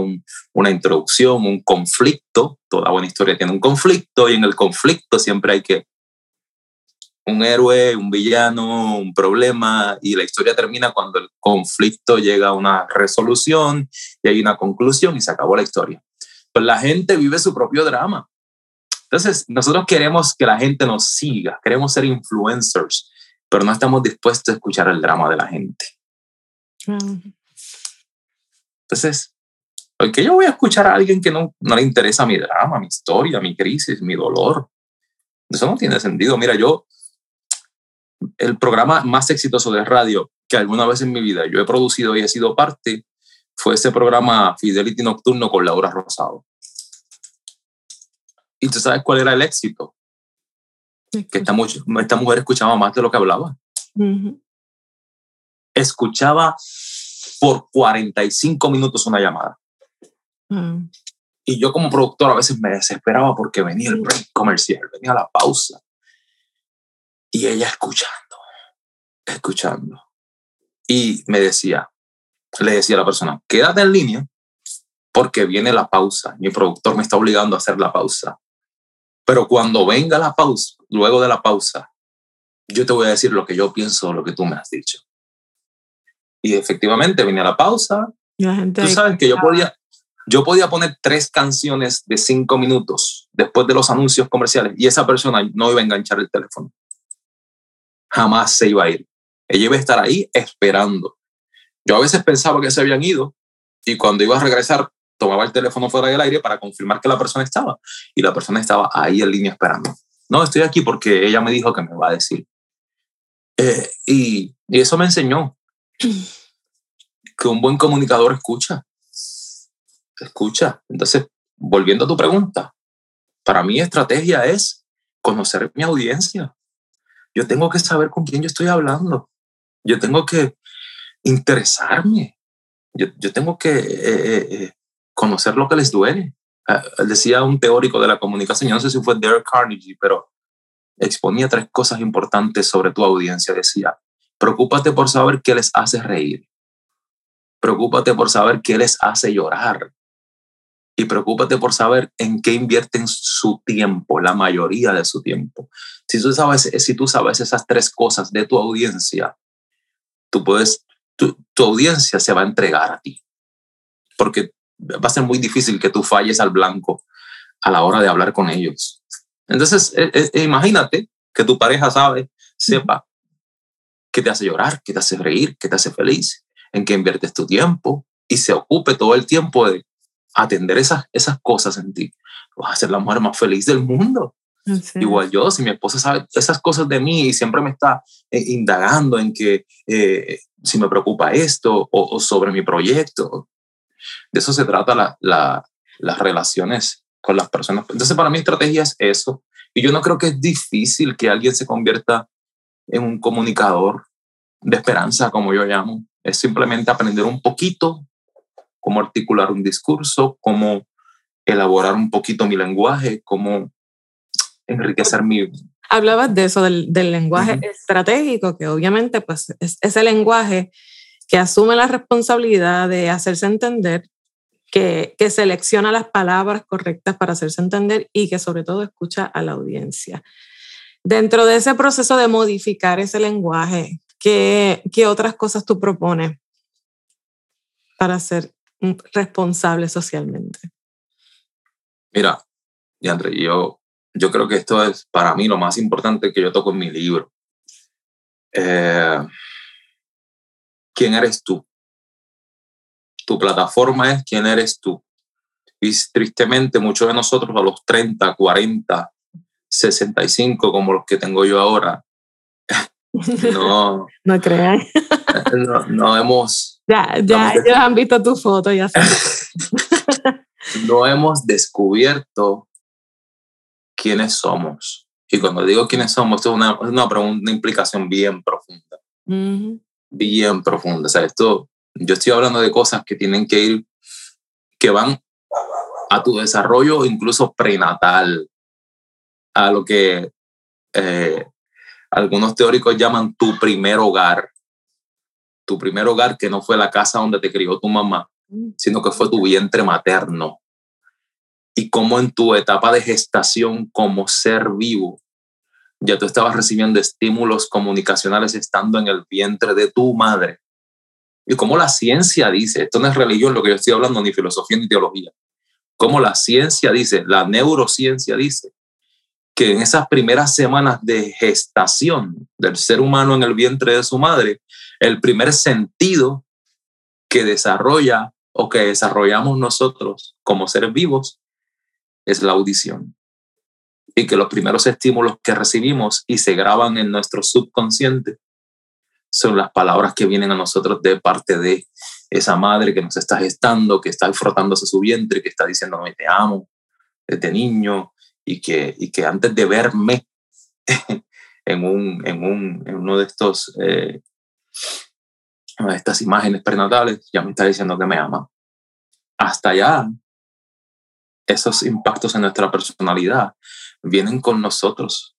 Speaker 2: una introducción, un conflicto. Toda buena historia tiene un conflicto y en el conflicto siempre hay que un héroe, un villano, un problema y la historia termina cuando el conflicto llega a una resolución y hay una conclusión y se acabó la historia. Pues la gente vive su propio drama. Entonces, nosotros queremos que la gente nos siga, queremos ser influencers, pero no estamos dispuestos a escuchar el drama de la gente. Entonces, ¿por qué yo voy a escuchar a alguien que no, no le interesa mi drama, mi historia, mi crisis, mi dolor? Eso no tiene sentido. Mira, yo el programa más exitoso de radio que alguna vez en mi vida yo he producido y he sido parte fue ese programa Fidelity Nocturno con Laura Rosado. ¿Y tú sabes cuál era el éxito? Que esta, esta mujer escuchaba más de lo que hablaba. Escuchaba por 45 minutos una llamada. Ah. Y yo como productor a veces me desesperaba porque venía el break comercial, venía la pausa. Y ella escuchando, escuchando. Y me decía, le decía a la persona, quédate en línea porque viene la pausa. Mi productor me está obligando a hacer la pausa. Pero cuando venga la pausa, luego de la pausa, yo te voy a decir lo que yo pienso, lo que tú me has dicho. Y efectivamente venía la pausa. tú sabes que yo podía, yo podía poner tres canciones de cinco minutos después de los anuncios comerciales y esa persona no iba a enganchar el teléfono jamás se iba a ir. Ella iba a estar ahí esperando. Yo a veces pensaba que se habían ido y cuando iba a regresar tomaba el teléfono fuera del aire para confirmar que la persona estaba y la persona estaba ahí en línea esperando. No, estoy aquí porque ella me dijo que me va a decir. Eh, y, y eso me enseñó que un buen comunicador escucha. Escucha. Entonces, volviendo a tu pregunta, para mí estrategia es conocer mi audiencia yo tengo que saber con quién yo estoy hablando. Yo tengo que interesarme. Yo, yo tengo que eh, eh, eh, conocer lo que les duele. Ah, decía un teórico de la comunicación, no sé si fue Derek Carnegie, pero exponía tres cosas importantes sobre tu audiencia. Decía, preocúpate por saber qué les hace reír. Preocúpate por saber qué les hace llorar y preocúpate por saber en qué invierten su tiempo, la mayoría de su tiempo. Si tú sabes, si tú sabes esas tres cosas de tu audiencia, tú puedes, tu, audiencia se va a entregar a ti, porque va a ser muy difícil que tú falles al blanco a la hora de hablar con ellos. Entonces, e, e, e imagínate que tu pareja sabe, sepa qué te hace llorar, qué te hace reír, qué te hace feliz, en qué inviertes tu tiempo y se ocupe todo el tiempo de atender esas, esas cosas en ti, vas a ser la mujer más feliz del mundo. Igual yo, si mi esposa sabe esas cosas de mí y siempre me está eh, indagando en que eh, si me preocupa esto o, sobre mi proyecto, de eso se trata la, la, las relaciones con las personas. Entonces, para mí, estrategia es eso. Y yo no creo que es difícil que alguien se convierta en un comunicador de esperanza, como yo llamo. Es simplemente aprender un poquito cómo articular un discurso, cómo elaborar un poquito mi lenguaje, cómo enriquecer mi...
Speaker 1: Hablabas de eso, del, lenguaje estratégico, que obviamente pues, es ese lenguaje que asume la responsabilidad de hacerse entender, que, que selecciona las palabras correctas para hacerse entender y que sobre todo escucha a la audiencia. Dentro de ese proceso de modificar ese lenguaje, ¿qué, qué otras cosas tú propones para ser responsable socialmente?
Speaker 2: Mira, y André, yo, yo creo que esto es para mí lo más importante que yo toco en mi libro. Eh, ¿Quién eres tú? Tu plataforma es quién eres tú. Y tristemente muchos de nosotros a los 30, 40, 65, como los que tengo yo ahora, no,
Speaker 1: no crean.
Speaker 2: No, no hemos
Speaker 1: ya, ya ellos han visto tu foto, ya
Speaker 2: no hemos descubierto quiénes somos. Y cuando digo quiénes somos, esto es una, una, una implicación bien profunda. Bien profunda. O sea, esto, yo estoy hablando de cosas que tienen que ir, que van a tu desarrollo incluso prenatal, a lo que eh, algunos teóricos llaman tu primer hogar tu primer hogar que no fue la casa donde te crió tu mamá, mm. sino que fue tu vientre materno. Y cómo en tu etapa de gestación como ser vivo ya tú estabas recibiendo estímulos comunicacionales estando en el vientre de tu madre. Y como la ciencia dice, esto no es religión lo que yo estoy hablando, ni filosofía ni teología, como la ciencia dice, la neurociencia dice, que en esas primeras semanas de gestación del ser humano en el vientre de su madre, el primer sentido que desarrolla o que desarrollamos nosotros como seres vivos es la audición. Y que los primeros estímulos que recibimos y se graban en nuestro subconsciente son las palabras que vienen a nosotros de parte de esa madre que nos está gestando, que está frotándose su vientre, que está diciendo, te amo desde niño, y que, y que antes de verme en, un, en, un, en uno de estos, eh, estas imágenes prenatales, ya me está diciendo que me ama. Hasta allá, esos impactos en nuestra personalidad vienen con nosotros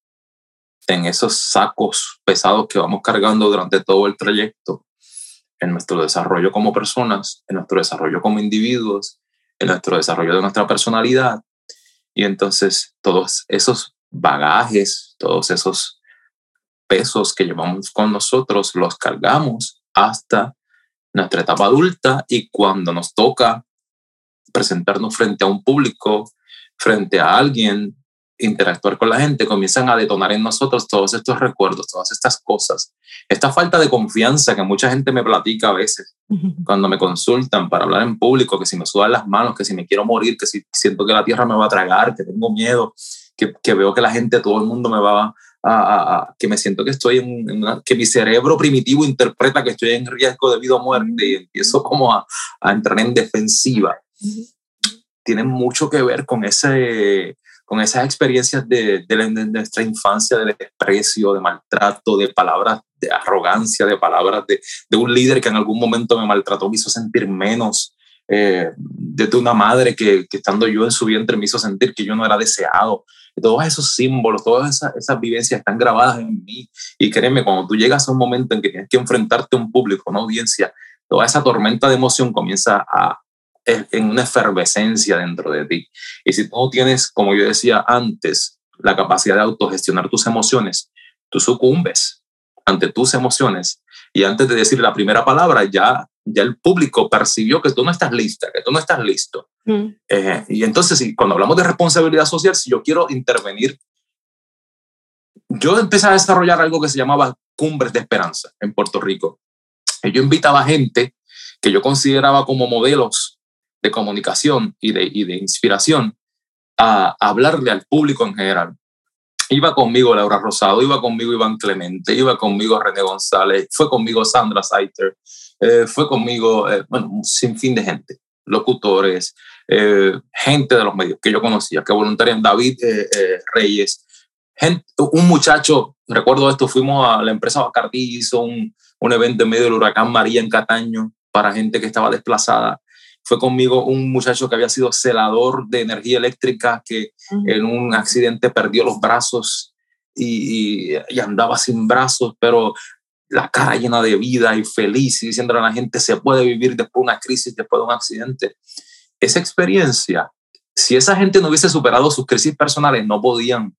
Speaker 2: en esos sacos pesados que vamos cargando durante todo el trayecto, en nuestro desarrollo como personas, en nuestro desarrollo como individuos, en nuestro desarrollo de nuestra personalidad. Y entonces todos esos bagajes, todos esos pesos que llevamos con nosotros, los cargamos hasta nuestra etapa adulta y cuando nos toca presentarnos frente a un público, frente a alguien, interactuar con la gente, comienzan a detonar en nosotros todos estos recuerdos, todas estas cosas. Esta falta de confianza que mucha gente me platica a veces cuando me consultan para hablar en público, que si me sudan las manos, que si me quiero morir, que si siento que la tierra me va a tragar, que tengo miedo, que, que veo que la gente, todo el mundo me va a, a, que me siento que estoy en, que mi cerebro primitivo interpreta que estoy en riesgo de vida o muerte y empiezo como a, a entrar en defensiva. Tiene mucho que ver con ese con esas experiencias de, nuestra infancia, de desprecio, de maltrato, de palabras de arrogancia, de palabras de, un líder que en algún momento me maltrató, me hizo sentir menos, eh, de una madre que, que, estando yo en su vientre me hizo sentir que yo no era deseado. Todos esos símbolos, todas esas, esas vivencias están grabadas en mí. Y créeme, cuando tú llegas a un momento en que tienes que enfrentarte a un público, a una audiencia, toda esa tormenta de emoción comienza a, en una efervescencia dentro de ti. Y si tú no tienes, como yo decía antes, la capacidad de autogestionar tus emociones, tú sucumbes ante tus emociones y antes de decir la primera palabra ya, ya el público percibió que tú no estás lista, que tú no estás listo. Mm. Eh, y entonces, cuando hablamos de responsabilidad social, si yo quiero intervenir, yo empecé a desarrollar algo que se llamaba Cumbres de Esperanza en Puerto Rico. Y yo invitaba gente que yo consideraba como modelos de comunicación y de, y de inspiración a, hablarle al público en general. Iba conmigo Laura Rosado, iba conmigo Iván Clemente, iba conmigo René González, fue conmigo Sandra Saiter, eh, fue conmigo, eh, bueno, un sinfín de gente, locutores, eh, gente de los medios que yo conocía, que voluntarian, David Reyes, gente, un muchacho, recuerdo esto, fuimos a la empresa Bacardi, hizo un, un evento en medio del huracán María en Cataño para gente que estaba desplazada fue conmigo un muchacho que había sido celador de energía eléctrica, que en un accidente perdió los brazos y, y, andaba sin brazos, pero la cara llena de vida y feliz y diciendo a la gente se puede vivir después de una crisis, después de un accidente. Esa experiencia, si esa gente no hubiese superado sus crisis personales, no podían,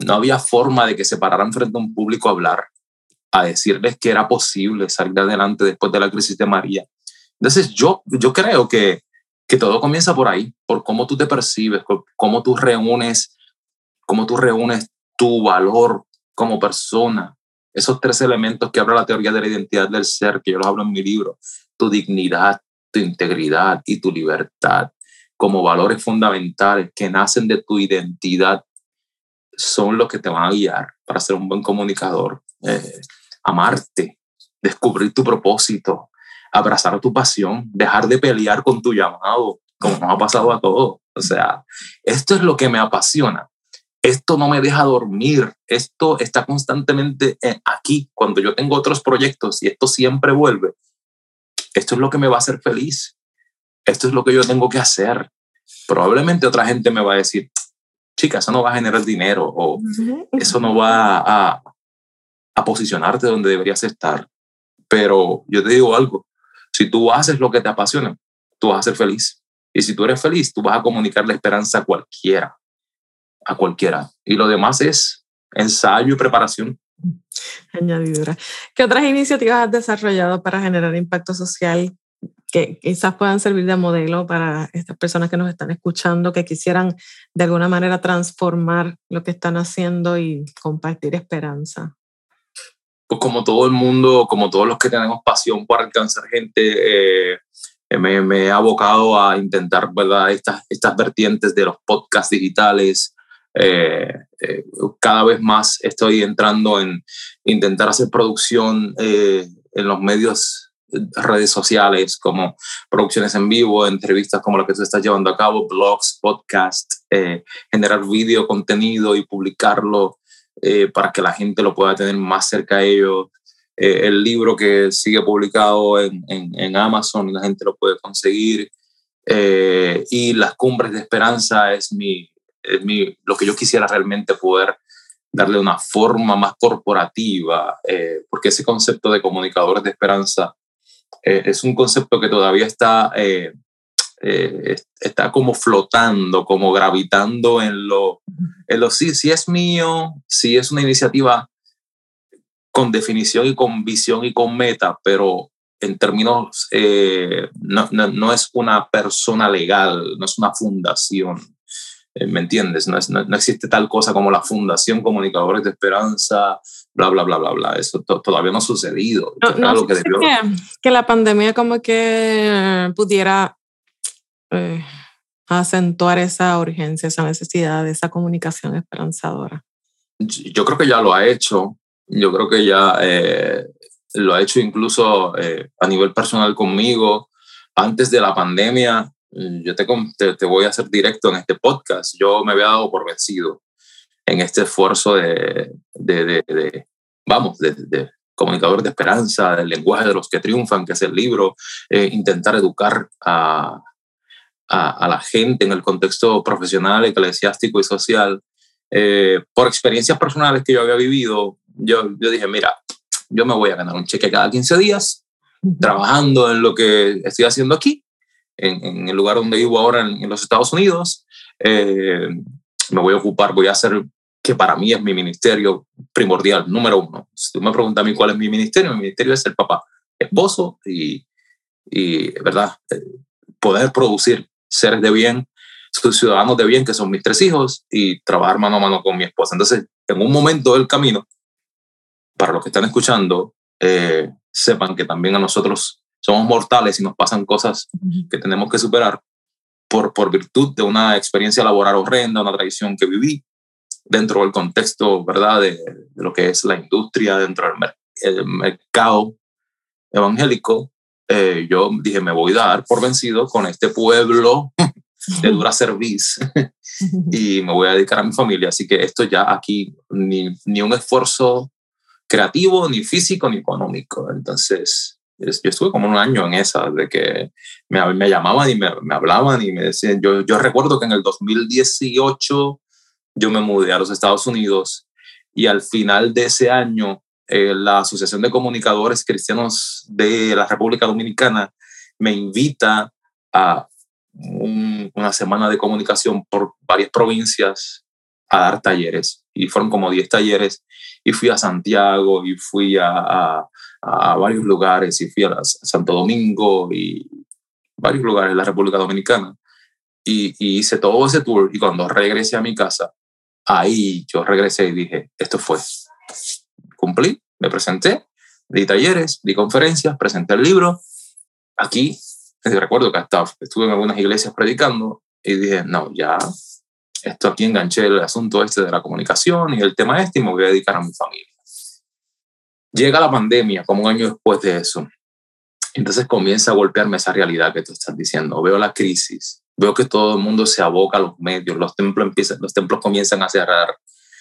Speaker 2: no había forma de que se pararan frente a un público a hablar, a decirles que era posible salir adelante después de la crisis de María. Entonces, yo, yo creo que, que todo comienza por ahí, por cómo tú te percibes, cómo tú reúnes, cómo tú reúnes tu valor como persona. Esos tres elementos que habla la teoría de la identidad del ser, que yo los hablo en mi libro, tu dignidad, tu integridad y tu libertad como valores fundamentales que nacen de tu identidad son los que te van a guiar para ser un buen comunicador, eh, amarte, descubrir tu propósito, abrazar tu pasión, dejar de pelear con tu llamado, como nos ha pasado a todos. O sea, esto es lo que me apasiona. Esto no me deja dormir. Esto está constantemente eh, aquí. Cuando yo tengo otros proyectos y esto siempre vuelve, esto es lo que me va a hacer feliz. Esto es lo que yo tengo que hacer. Probablemente otra gente me va a decir, chica, eso no va a generar dinero o eso no va a, a posicionarte donde deberías estar. Pero yo te digo algo, si tú haces lo que te apasiona, tú vas a ser feliz. Y si tú eres feliz, tú vas a comunicar la esperanza a cualquiera, a cualquiera. Y lo demás es ensayo y preparación.
Speaker 1: Añadidura. ¿Qué otras iniciativas has desarrollado para generar impacto social que quizás puedan servir de modelo para estas personas que nos están escuchando, que quisieran de alguna manera transformar lo que están haciendo y compartir esperanza?
Speaker 2: Pues como todo el mundo, como todos los que tenemos pasión por alcanzar gente, eh, me, me, he abocado a intentar, ¿verdad? Estas, estas vertientes de los podcasts digitales. Eh, eh, cada vez más estoy entrando en intentar hacer producción en los medios redes sociales como producciones en vivo, entrevistas como la que se está llevando a cabo, blogs, podcasts, eh, generar video contenido y publicarlo eh, para que la gente lo pueda tener más cerca a ellos. Eh, el libro que sigue publicado en, en, Amazon y la gente lo puede conseguir. y las cumbres de esperanza es, mi, es mi, lo que yo quisiera realmente poder darle una forma más corporativa, porque ese concepto de comunicadores de esperanza eh, es un concepto que todavía está, eh, eh, está como flotando, como gravitando en lo, en lo sí, sí es mío, sí es una iniciativa con definición y con visión y con meta, pero en términos, no, no, no, es una persona legal, no es una fundación. ¿Me entiendes? No, no, existe tal cosa como la Fundación Comunicadores de Esperanza, bla, bla, bla, bla, bla. Eso todavía no ha sucedido.
Speaker 1: No, que, que, la pandemia como que pudiera eh, acentuar esa urgencia, esa necesidad de esa comunicación esperanzadora.
Speaker 2: Yo creo que ya lo ha hecho. Yo creo que ya eh, lo ha hecho incluso eh, a nivel personal conmigo. Antes de la pandemia, yo te, te, te voy a hacer directo en este podcast. Yo me había dado por vencido en este esfuerzo de, de, de, vamos, de, comunicadores de esperanza, del lenguaje de los que triunfan, que es el libro, eh, intentar educar a, a, la gente en el contexto profesional, eclesiástico y social. Eh, por experiencias personales que yo había vivido, yo, yo dije, mira, yo me voy a ganar un cheque cada 15 días, trabajando en lo que estoy haciendo aquí, en, en el lugar donde vivo ahora en, los Estados Unidos. Eh, me voy a ocupar, voy a hacer que para mí es mi ministerio primordial, número uno. Si tú me preguntas a mí cuál es mi ministerio, mi ministerio es el papá, esposo y, y ¿verdad? Eh, poder producir seres de bien, ciudadanos de bien, que son mis tres hijos, y trabajar mano a mano con mi esposa. Entonces, en un momento del camino, para los que están escuchando, eh, sepan que también a nosotros somos mortales y nos pasan cosas que tenemos que superar por, por virtud de una experiencia laboral horrenda, una tradición que viví, dentro del contexto, ¿verdad?, de, lo que es la industria, dentro del mercado evangélico, eh, yo dije, me voy a dar por vencido con este pueblo de dura serviz y me voy a dedicar a mi familia. Así que esto ya aquí, ni, ni un esfuerzo creativo, ni físico, ni económico. Entonces, yo estuve como un año en esa, de que me, me llamaban y me, me, hablaban y me decían, yo, yo recuerdo que en el 2018 yo me mudé a los Estados Unidos y al final de ese año eh, la Asociación de Comunicadores Cristianos de la República Dominicana me invita a una semana de comunicación por varias provincias a dar talleres. Y fueron como 10 talleres. Y fui a Santiago y fui a, varios lugares y fui a, Santo Domingo y varios lugares de la República Dominicana. Y hice todo ese tour y cuando regresé a mi casa ahí yo regresé y dije, esto fue. Cumplí, me presenté, di talleres, di conferencias, presenté el libro. Aquí, recuerdo que hasta estuve en algunas iglesias predicando y dije, no, ya, esto aquí enganché el asunto este de la comunicación y el tema este y me voy a dedicar a mi familia. Llega la pandemia, como un año después de eso. Entonces comienza a golpearme esa realidad que tú estás diciendo. Veo la crisis, Veo que todo el mundo se aboca a los medios, los templos, empiezan, los templos comienzan a cerrar.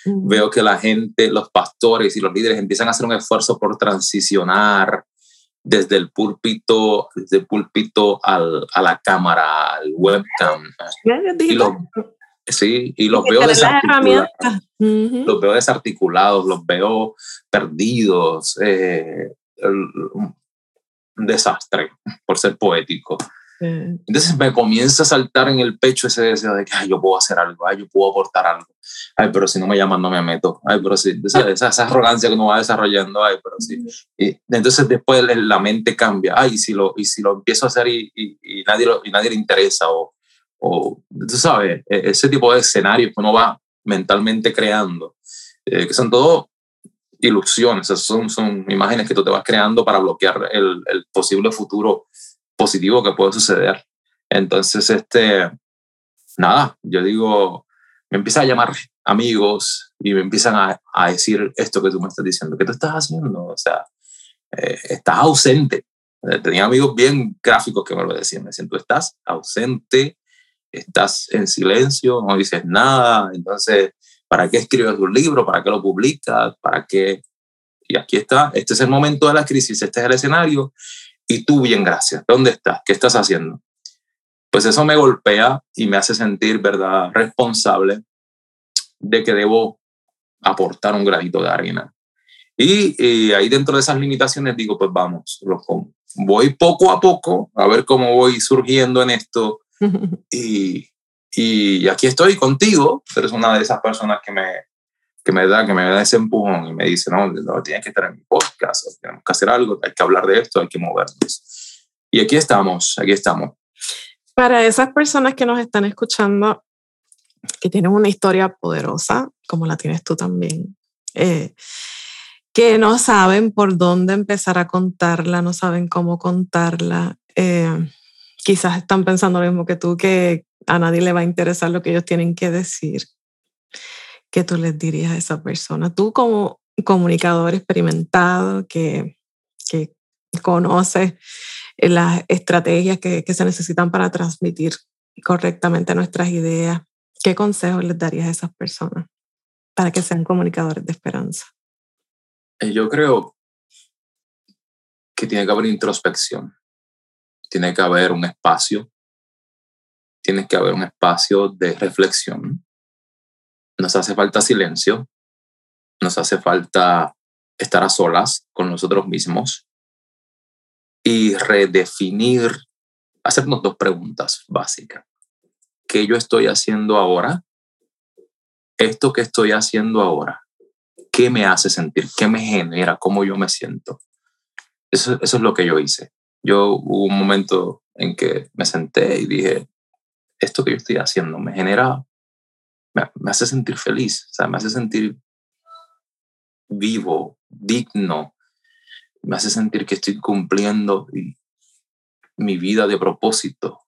Speaker 2: Veo que la gente, los pastores y los líderes empiezan a hacer un esfuerzo por transicionar desde el púlpito, desde el púlpito al, a la cámara, al webcam. Y los, sí, y los veo desarticulados. Los veo desarticulados, los veo perdidos. Eh, un desastre, por ser poético. Entonces me comienza a saltar en el pecho ese deseo de que ay, yo puedo hacer algo, ay, yo puedo aportar algo. Ay, pero si no me llaman, no me meto. Ay, pero sí, esa, esa, arrogancia que uno va desarrollando, ay, pero sí. Y entonces después la mente cambia, ay, y si lo, y si lo empiezo a hacer y, y, nadie, lo, y nadie le interesa, o, o, tú sabes, e, ese tipo de escenarios que uno va mentalmente creando, eh, que son todo ilusiones, son, son imágenes que tú te vas creando para bloquear el, el posible futuro positivo que puede suceder. Entonces, este, nada, yo digo, me empiezan a llamar amigos y me empiezan a, a, decir esto que tú me estás diciendo, ¿qué tú estás haciendo? O sea, eh, estás ausente. Eh, tenía amigos bien gráficos que me lo decían, me decían, tú estás ausente, estás en silencio, no dices nada, entonces ¿Para qué escribes un libro? ¿Para qué lo publicas? ¿Para qué? Y aquí está, este es el momento de la crisis, este es el escenario. Y tú, bien, gracias. ¿Dónde estás? ¿Qué estás haciendo? Pues eso me golpea y me hace sentir, ¿verdad?, responsable de que debo aportar un granito de arena. Y, ahí dentro de esas limitaciones digo, pues vamos, voy poco a poco a ver cómo voy surgiendo en esto y, y aquí estoy contigo, pero es una de esas personas que me, que me da, que me da ese empujón y me dice, no, no tienes que estar en mi podcast, tenemos que hacer algo, hay que hablar de esto, hay que movernos. Y aquí estamos, aquí estamos.
Speaker 1: Para esas personas que nos están escuchando, que tienen una historia poderosa, como la tienes tú también, eh, que no saben por dónde empezar a contarla, no saben cómo contarla, eh, quizás están pensando lo mismo que tú, que a nadie le va a interesar lo que ellos tienen que decir. ¿Qué tú les dirías a esa persona? Tú como comunicador experimentado que, que conoces las estrategias que, que se necesitan para transmitir correctamente nuestras ideas, ¿qué consejos les darías a esas personas para que sean comunicadores de esperanza?
Speaker 2: Eh, yo creo que tiene que haber introspección, tiene que haber un espacio tiene que haber un espacio de reflexión. Nos hace falta silencio, nos hace falta estar a solas con nosotros mismos y redefinir, hacernos dos preguntas básicas. ¿Qué yo estoy haciendo ahora? Esto que estoy haciendo ahora, ¿qué me hace sentir? ¿Qué me genera? ¿Cómo yo me siento? Eso, eso es lo que yo hice. Yo hubo un momento en que me senté y dije, esto que yo estoy haciendo me genera, me, hace sentir feliz, o sea, me hace sentir vivo, digno, me hace sentir que estoy cumpliendo mi vida de propósito.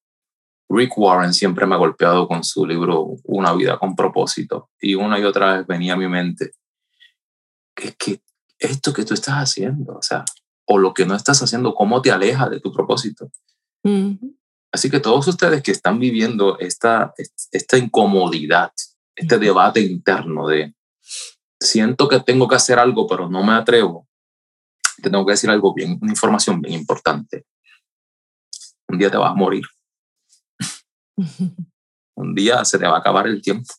Speaker 2: Rick Warren siempre me ha golpeado con su libro Una vida con propósito y una y otra vez venía a mi mente que que esto que tú estás haciendo, o sea, o lo que no estás haciendo, cómo te aleja de tu propósito. Así que todos ustedes que están viviendo esta, esta incomodidad, este debate interno de siento que tengo que hacer algo, pero no me atrevo, te tengo que decir algo bien, una información bien importante. Un día te vas a morir. Un día se te va a acabar el tiempo.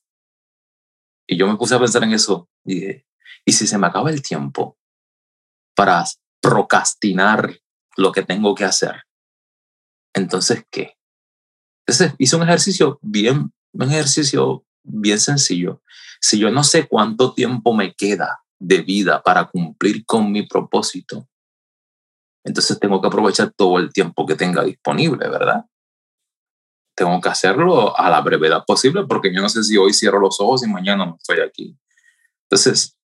Speaker 2: Y yo me puse a pensar en eso y dije, ¿y si se me acaba el tiempo para procrastinar lo que tengo que hacer? entonces, ¿qué? Entonces, hice un ejercicio bien, un ejercicio bien sencillo. Si yo no sé cuánto tiempo me queda de vida para cumplir con mi propósito, entonces tengo que aprovechar todo el tiempo que tenga disponible, ¿verdad? Tengo que hacerlo a la brevedad posible porque yo no sé si hoy cierro los ojos y mañana no estoy aquí. Entonces,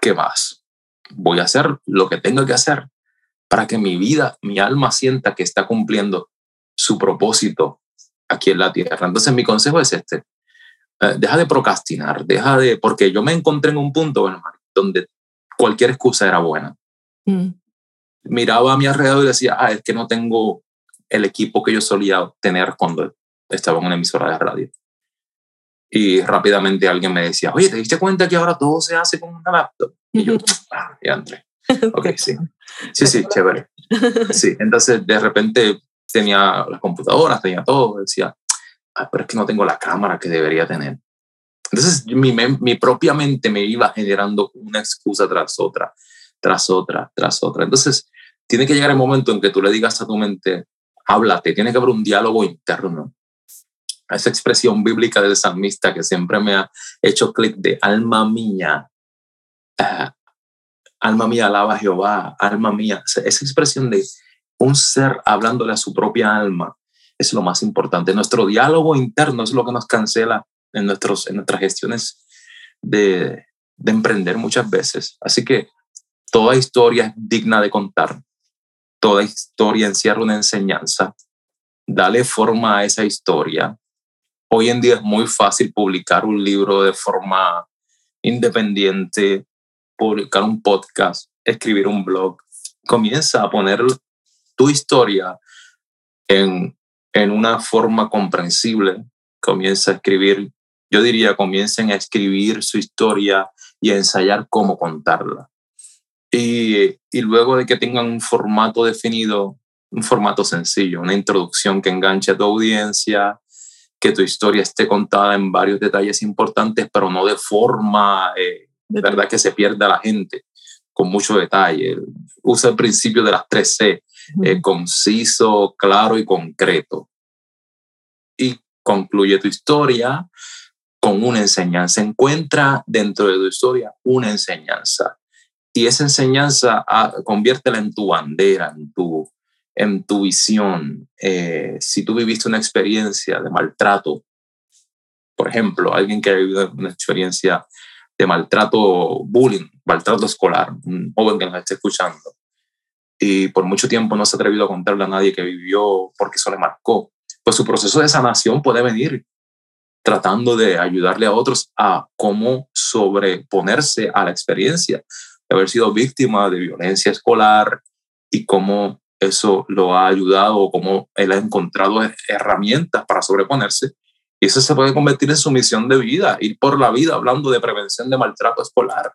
Speaker 2: ¿qué más? Voy a hacer lo que tengo que hacer para que mi vida, mi alma sienta que está cumpliendo su propósito aquí en la tierra. Entonces mi consejo es este, eh, deja de procrastinar, deja de, porque yo me encontré en un punto, bueno, donde cualquier excusa era buena. Mm. Miraba a mi alrededor y decía, ah, es que no tengo el equipo que yo solía tener cuando estaba en una emisora de radio. Y rápidamente alguien me decía, oye, ¿te diste cuenta que ahora todo se hace con una laptop? Y yo, ah, ya entré. Ok, sí. Sí, sí, chévere. Sí, entonces de repente tenía las computadoras, tenía todo, decía, ah, pero es que no tengo la cámara que debería tener. Entonces mi, mi propia mente me iba generando una excusa tras otra, tras otra, tras otra. Entonces tiene que llegar el momento en que tú le digas a tu mente, háblate, tiene que haber un diálogo interno. Esa expresión bíblica del salmista que siempre me ha hecho clic de alma mía, eh, alma mía alaba a Jehová, alma mía, esa expresión de un ser hablándole a su propia alma es lo más importante. Nuestro diálogo interno es lo que nos cancela en, nuestros, en nuestras gestiones de, de emprender muchas veces. Así que toda historia es digna de contar. Toda historia encierra una enseñanza. Dale forma a esa historia. Hoy en día es muy fácil publicar un libro de forma independiente, publicar un podcast, escribir un blog. Comienza a poner tu historia en, en una forma comprensible. Comienza a escribir, yo diría, comiencen a escribir su historia y a ensayar cómo contarla. Y, y, luego de que tengan un formato definido, un formato sencillo, una introducción que enganche a tu audiencia, que tu historia esté contada en varios detalles importantes, pero no de forma, eh, verdad, que se pierda la gente, con mucho detalle. Usa el principio de las tres C, eh, conciso, claro y concreto. Y concluye tu historia con una enseñanza. Encuentra dentro de tu historia una enseñanza. Y esa enseñanza ah, conviértela en tu bandera, en tu, en tu visión. Eh, si tú viviste una experiencia de maltrato, por ejemplo, alguien que ha vivido una experiencia de maltrato, bullying, maltrato escolar, un joven que nos esté escuchando, y por mucho tiempo no se ha atrevido a contarle a nadie que vivió porque eso le marcó, pues su proceso de sanación puede venir tratando de ayudarle a otros a cómo sobreponerse a la experiencia de haber sido víctima de violencia escolar y cómo eso lo ha ayudado o cómo él ha encontrado herramientas para sobreponerse. Y eso se puede convertir en su misión de vida, ir por la vida hablando de prevención de maltrato escolar.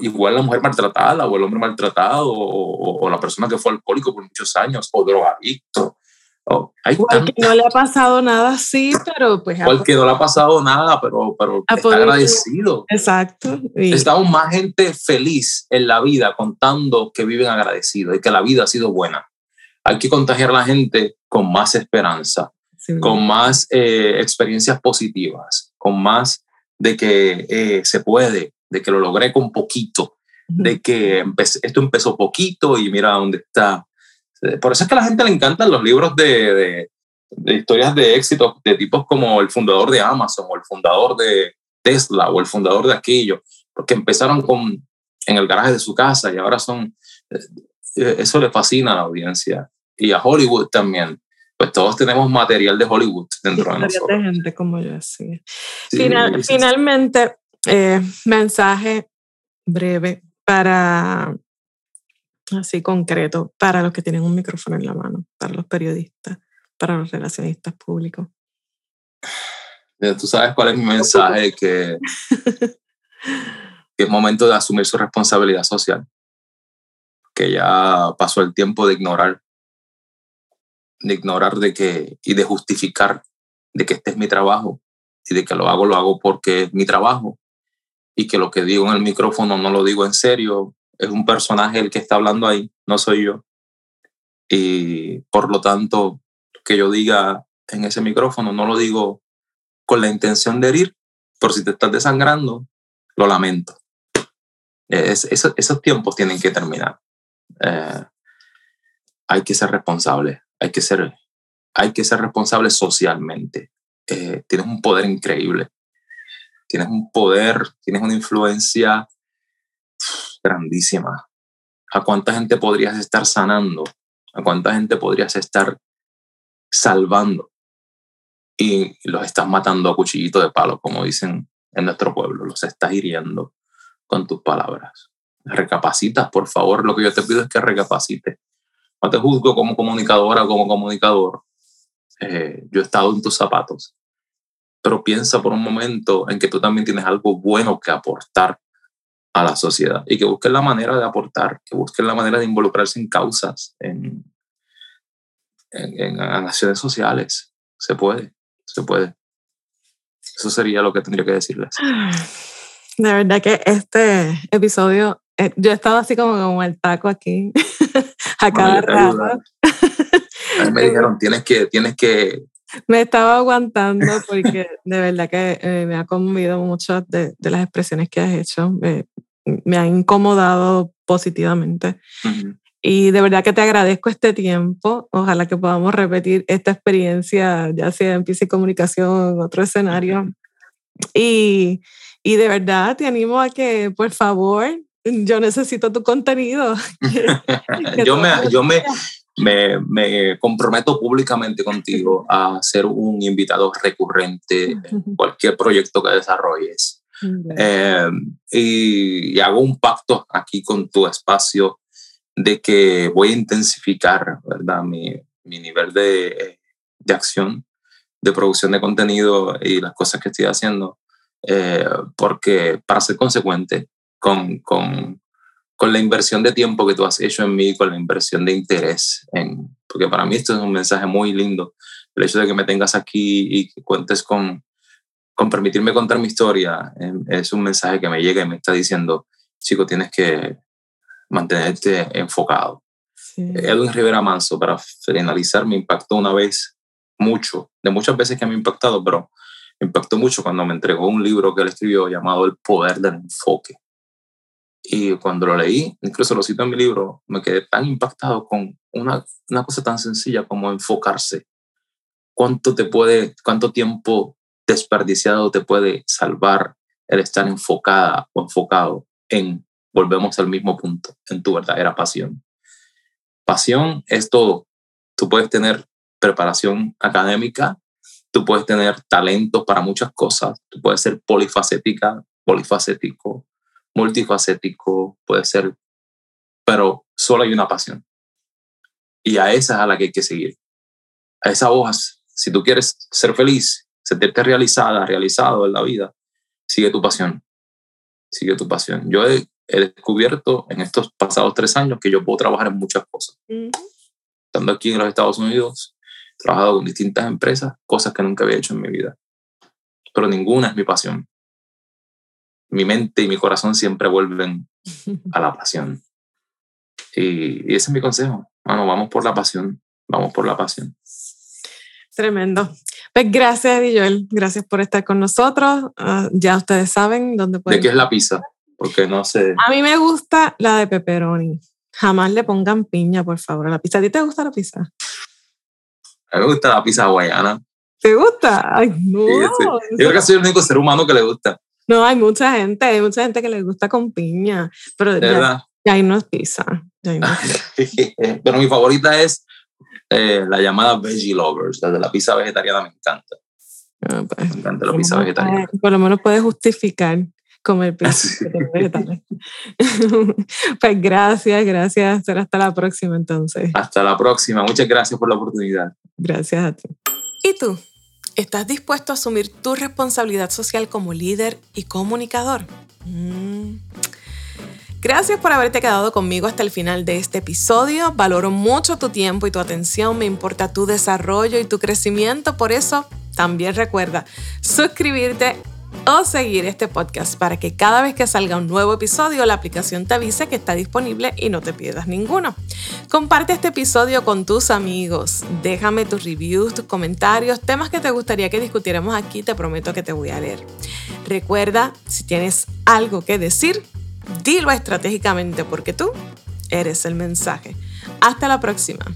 Speaker 2: Igual la mujer maltratada o el hombre maltratado o, o la persona que fue alcohólico por muchos años o drogadicto
Speaker 1: Oh, igual que no le ha pasado nada así, pero pues...
Speaker 2: Igual que no le ha pasado nada, pero, pero está agradecido.
Speaker 1: Exacto.
Speaker 2: Estamos más gente feliz en la vida contando que viven agradecidos y que la vida ha sido buena. Hay que contagiar a la gente con más esperanza, con más eh, experiencias positivas, con más de que eh, se puede, de que lo logré con poquito, de que esto empezó poquito y mira dónde está por eso es que a la gente le encantan los libros de, de, historias de éxito de tipos como el fundador de Amazon o el fundador de Tesla o el fundador de aquello, porque empezaron con, en el garaje de su casa y ahora son... Eh, eso le fascina a la audiencia y a Hollywood también. Pues todos tenemos material de Hollywood dentro de nosotros.
Speaker 1: de gente como yo, sí. Finalmente, eh, mensaje breve para así concreto para los que tienen un micrófono en la mano, para los periodistas, para los relacionistas públicos?
Speaker 2: Tú sabes cuál es mi mensaje, que, que es momento de asumir su responsabilidad social, que ya pasó el tiempo de ignorar, de ignorar de que, y de justificar de que este es mi trabajo y de que lo hago, lo hago porque es mi trabajo y que lo que digo en el micrófono no lo digo en serio es un personaje el que está hablando ahí, no soy yo. Y por lo tanto, que yo diga en ese micrófono, no lo digo con la intención de herir, por si te estás desangrando, lo lamento. Es, esos tiempos tienen que terminar. Eh, hay que ser responsable, hay que ser, hay que ser responsable socialmente. Eh, tienes un poder increíble, tienes un poder, tienes una influencia grandísima. ¿A cuánta gente podrías estar sanando? ¿A cuánta gente podrías estar salvando? Y los estás matando a cuchillito de palo, como dicen en nuestro pueblo. Los estás hiriendo con tus palabras. Recapacitas, por favor. Lo que yo te pido es que recapacites. No te juzgo como comunicadora o como comunicador. Eh, yo he estado en tus zapatos. Pero piensa por un momento en que tú también tienes algo bueno que aportar a la sociedad y que busquen la manera de aportar, que busquen la manera de involucrarse en causas, en, en, en acciones sociales. Se puede, se puede. Eso sería lo que tendría que decirles.
Speaker 1: De verdad que este episodio, eh, yo he estado así como, como el taco aquí, a cada rato.
Speaker 2: me dijeron, tienes que, tienes que...
Speaker 1: Me estaba aguantando porque de verdad que eh, me ha conmovido muchas de, las expresiones que has hecho. me ha incomodado positivamente. Y de verdad que te agradezco este tiempo. Ojalá que podamos repetir esta experiencia, ya sea en y Comunicación o en otro escenario. Y, y de verdad te animo a que, por favor, yo necesito tu contenido.
Speaker 2: yo me, yo me, me, me, comprometo públicamente contigo a ser un invitado recurrente en cualquier proyecto que desarrolles. Eh, y, hago un pacto aquí con tu espacio de que voy a intensificar ¿verdad? Mi, mi nivel de, de, acción, de producción de contenido y las cosas que estoy haciendo, eh, porque para ser consecuente con, con, con la inversión de tiempo que tú has hecho en mí, con la inversión de interés, en, porque para mí esto es un mensaje muy lindo, el hecho de que me tengas aquí y que cuentes con, con permitirme contar mi historia, em, es un mensaje que me llega y me está diciendo, chico, tienes que mantenerte enfocado. Edwin Rivera Manso, para finalizar, me impactó una vez mucho, de muchas veces que me ha impactado, pero me impactó mucho cuando me entregó un libro que él escribió llamado El Poder del Enfoque. Y cuando lo leí, incluso lo cito en mi libro, me quedé tan impactado con una, una cosa tan sencilla como enfocarse. ¿Cuánto te puede, cuánto tiempo desperdiciado te puede salvar el estar enfocada o enfocado en, volvemos al mismo punto, en tu verdadera pasión? Pasión es todo. Tú puedes tener preparación académica, tú puedes tener talentos para muchas cosas, tú puedes ser polifacética, polifacético, multifacético, puede ser, pero solo hay una pasión. Y a esa es a la que hay que seguir. A esa hojas, si tú quieres ser feliz, sentirte realizada, realizado en la vida, sigue tu pasión. Sigue tu pasión. Yo he, descubierto en estos pasados tres años que yo puedo trabajar en muchas cosas. Estando aquí en los Estados Unidos, he trabajado con distintas empresas, cosas que nunca había hecho en mi vida. Pero ninguna es mi pasión mi mente y mi corazón siempre vuelven a la pasión. Y, ese es mi consejo. Bueno, vamos por la pasión, vamos por la pasión.
Speaker 1: Tremendo. Pues gracias, Joel. Gracias por estar con nosotros. Ah, ya ustedes saben dónde pueden.
Speaker 2: ¿De qué es la pizza? Porque no sé.
Speaker 1: A mí me gusta la de pepperoni. Jamás le pongan piña, por favor, a la pizza. ¿A ti te gusta la pizza?
Speaker 2: A mí me gusta la pizza hawaiana.
Speaker 1: ¿Te gusta? Ay, no.
Speaker 2: Yo creo que soy el único ser humano que le gusta.
Speaker 1: No, hay mucha gente, hay mucha gente que le gusta con piña, pero ya, ahí no es pizza.
Speaker 2: pero mi favorita es eh, la llamada Veggie Lovers, la de la pizza vegetariana me encanta. Ah, pues, me encanta la pizza vegetariana.
Speaker 1: por lo menos puedes justificar comer pizza vegetariana. pues gracias, gracias. hasta la próxima entonces.
Speaker 2: Hasta la próxima. Muchas gracias por la oportunidad.
Speaker 1: Gracias a ti. ¿Y tú? ¿Estás dispuesto a asumir tu responsabilidad social como líder y comunicador? Mm. Gracias por haberte quedado conmigo hasta el final de este episodio. Valoro mucho tu tiempo y tu atención. Me importa tu desarrollo y tu crecimiento. Por eso, también recuerda suscribirte o seguir este podcast para que cada vez que salga un nuevo episodio la aplicación te avise que está disponible y no te pierdas ninguno. Comparte este episodio con tus amigos, déjame tus reviews, tus comentarios, temas que te gustaría que discutiéramos aquí, te prometo que te voy a leer. Recuerda, si tienes algo que decir, dilo estratégicamente porque tú eres el mensaje. Hasta la próxima.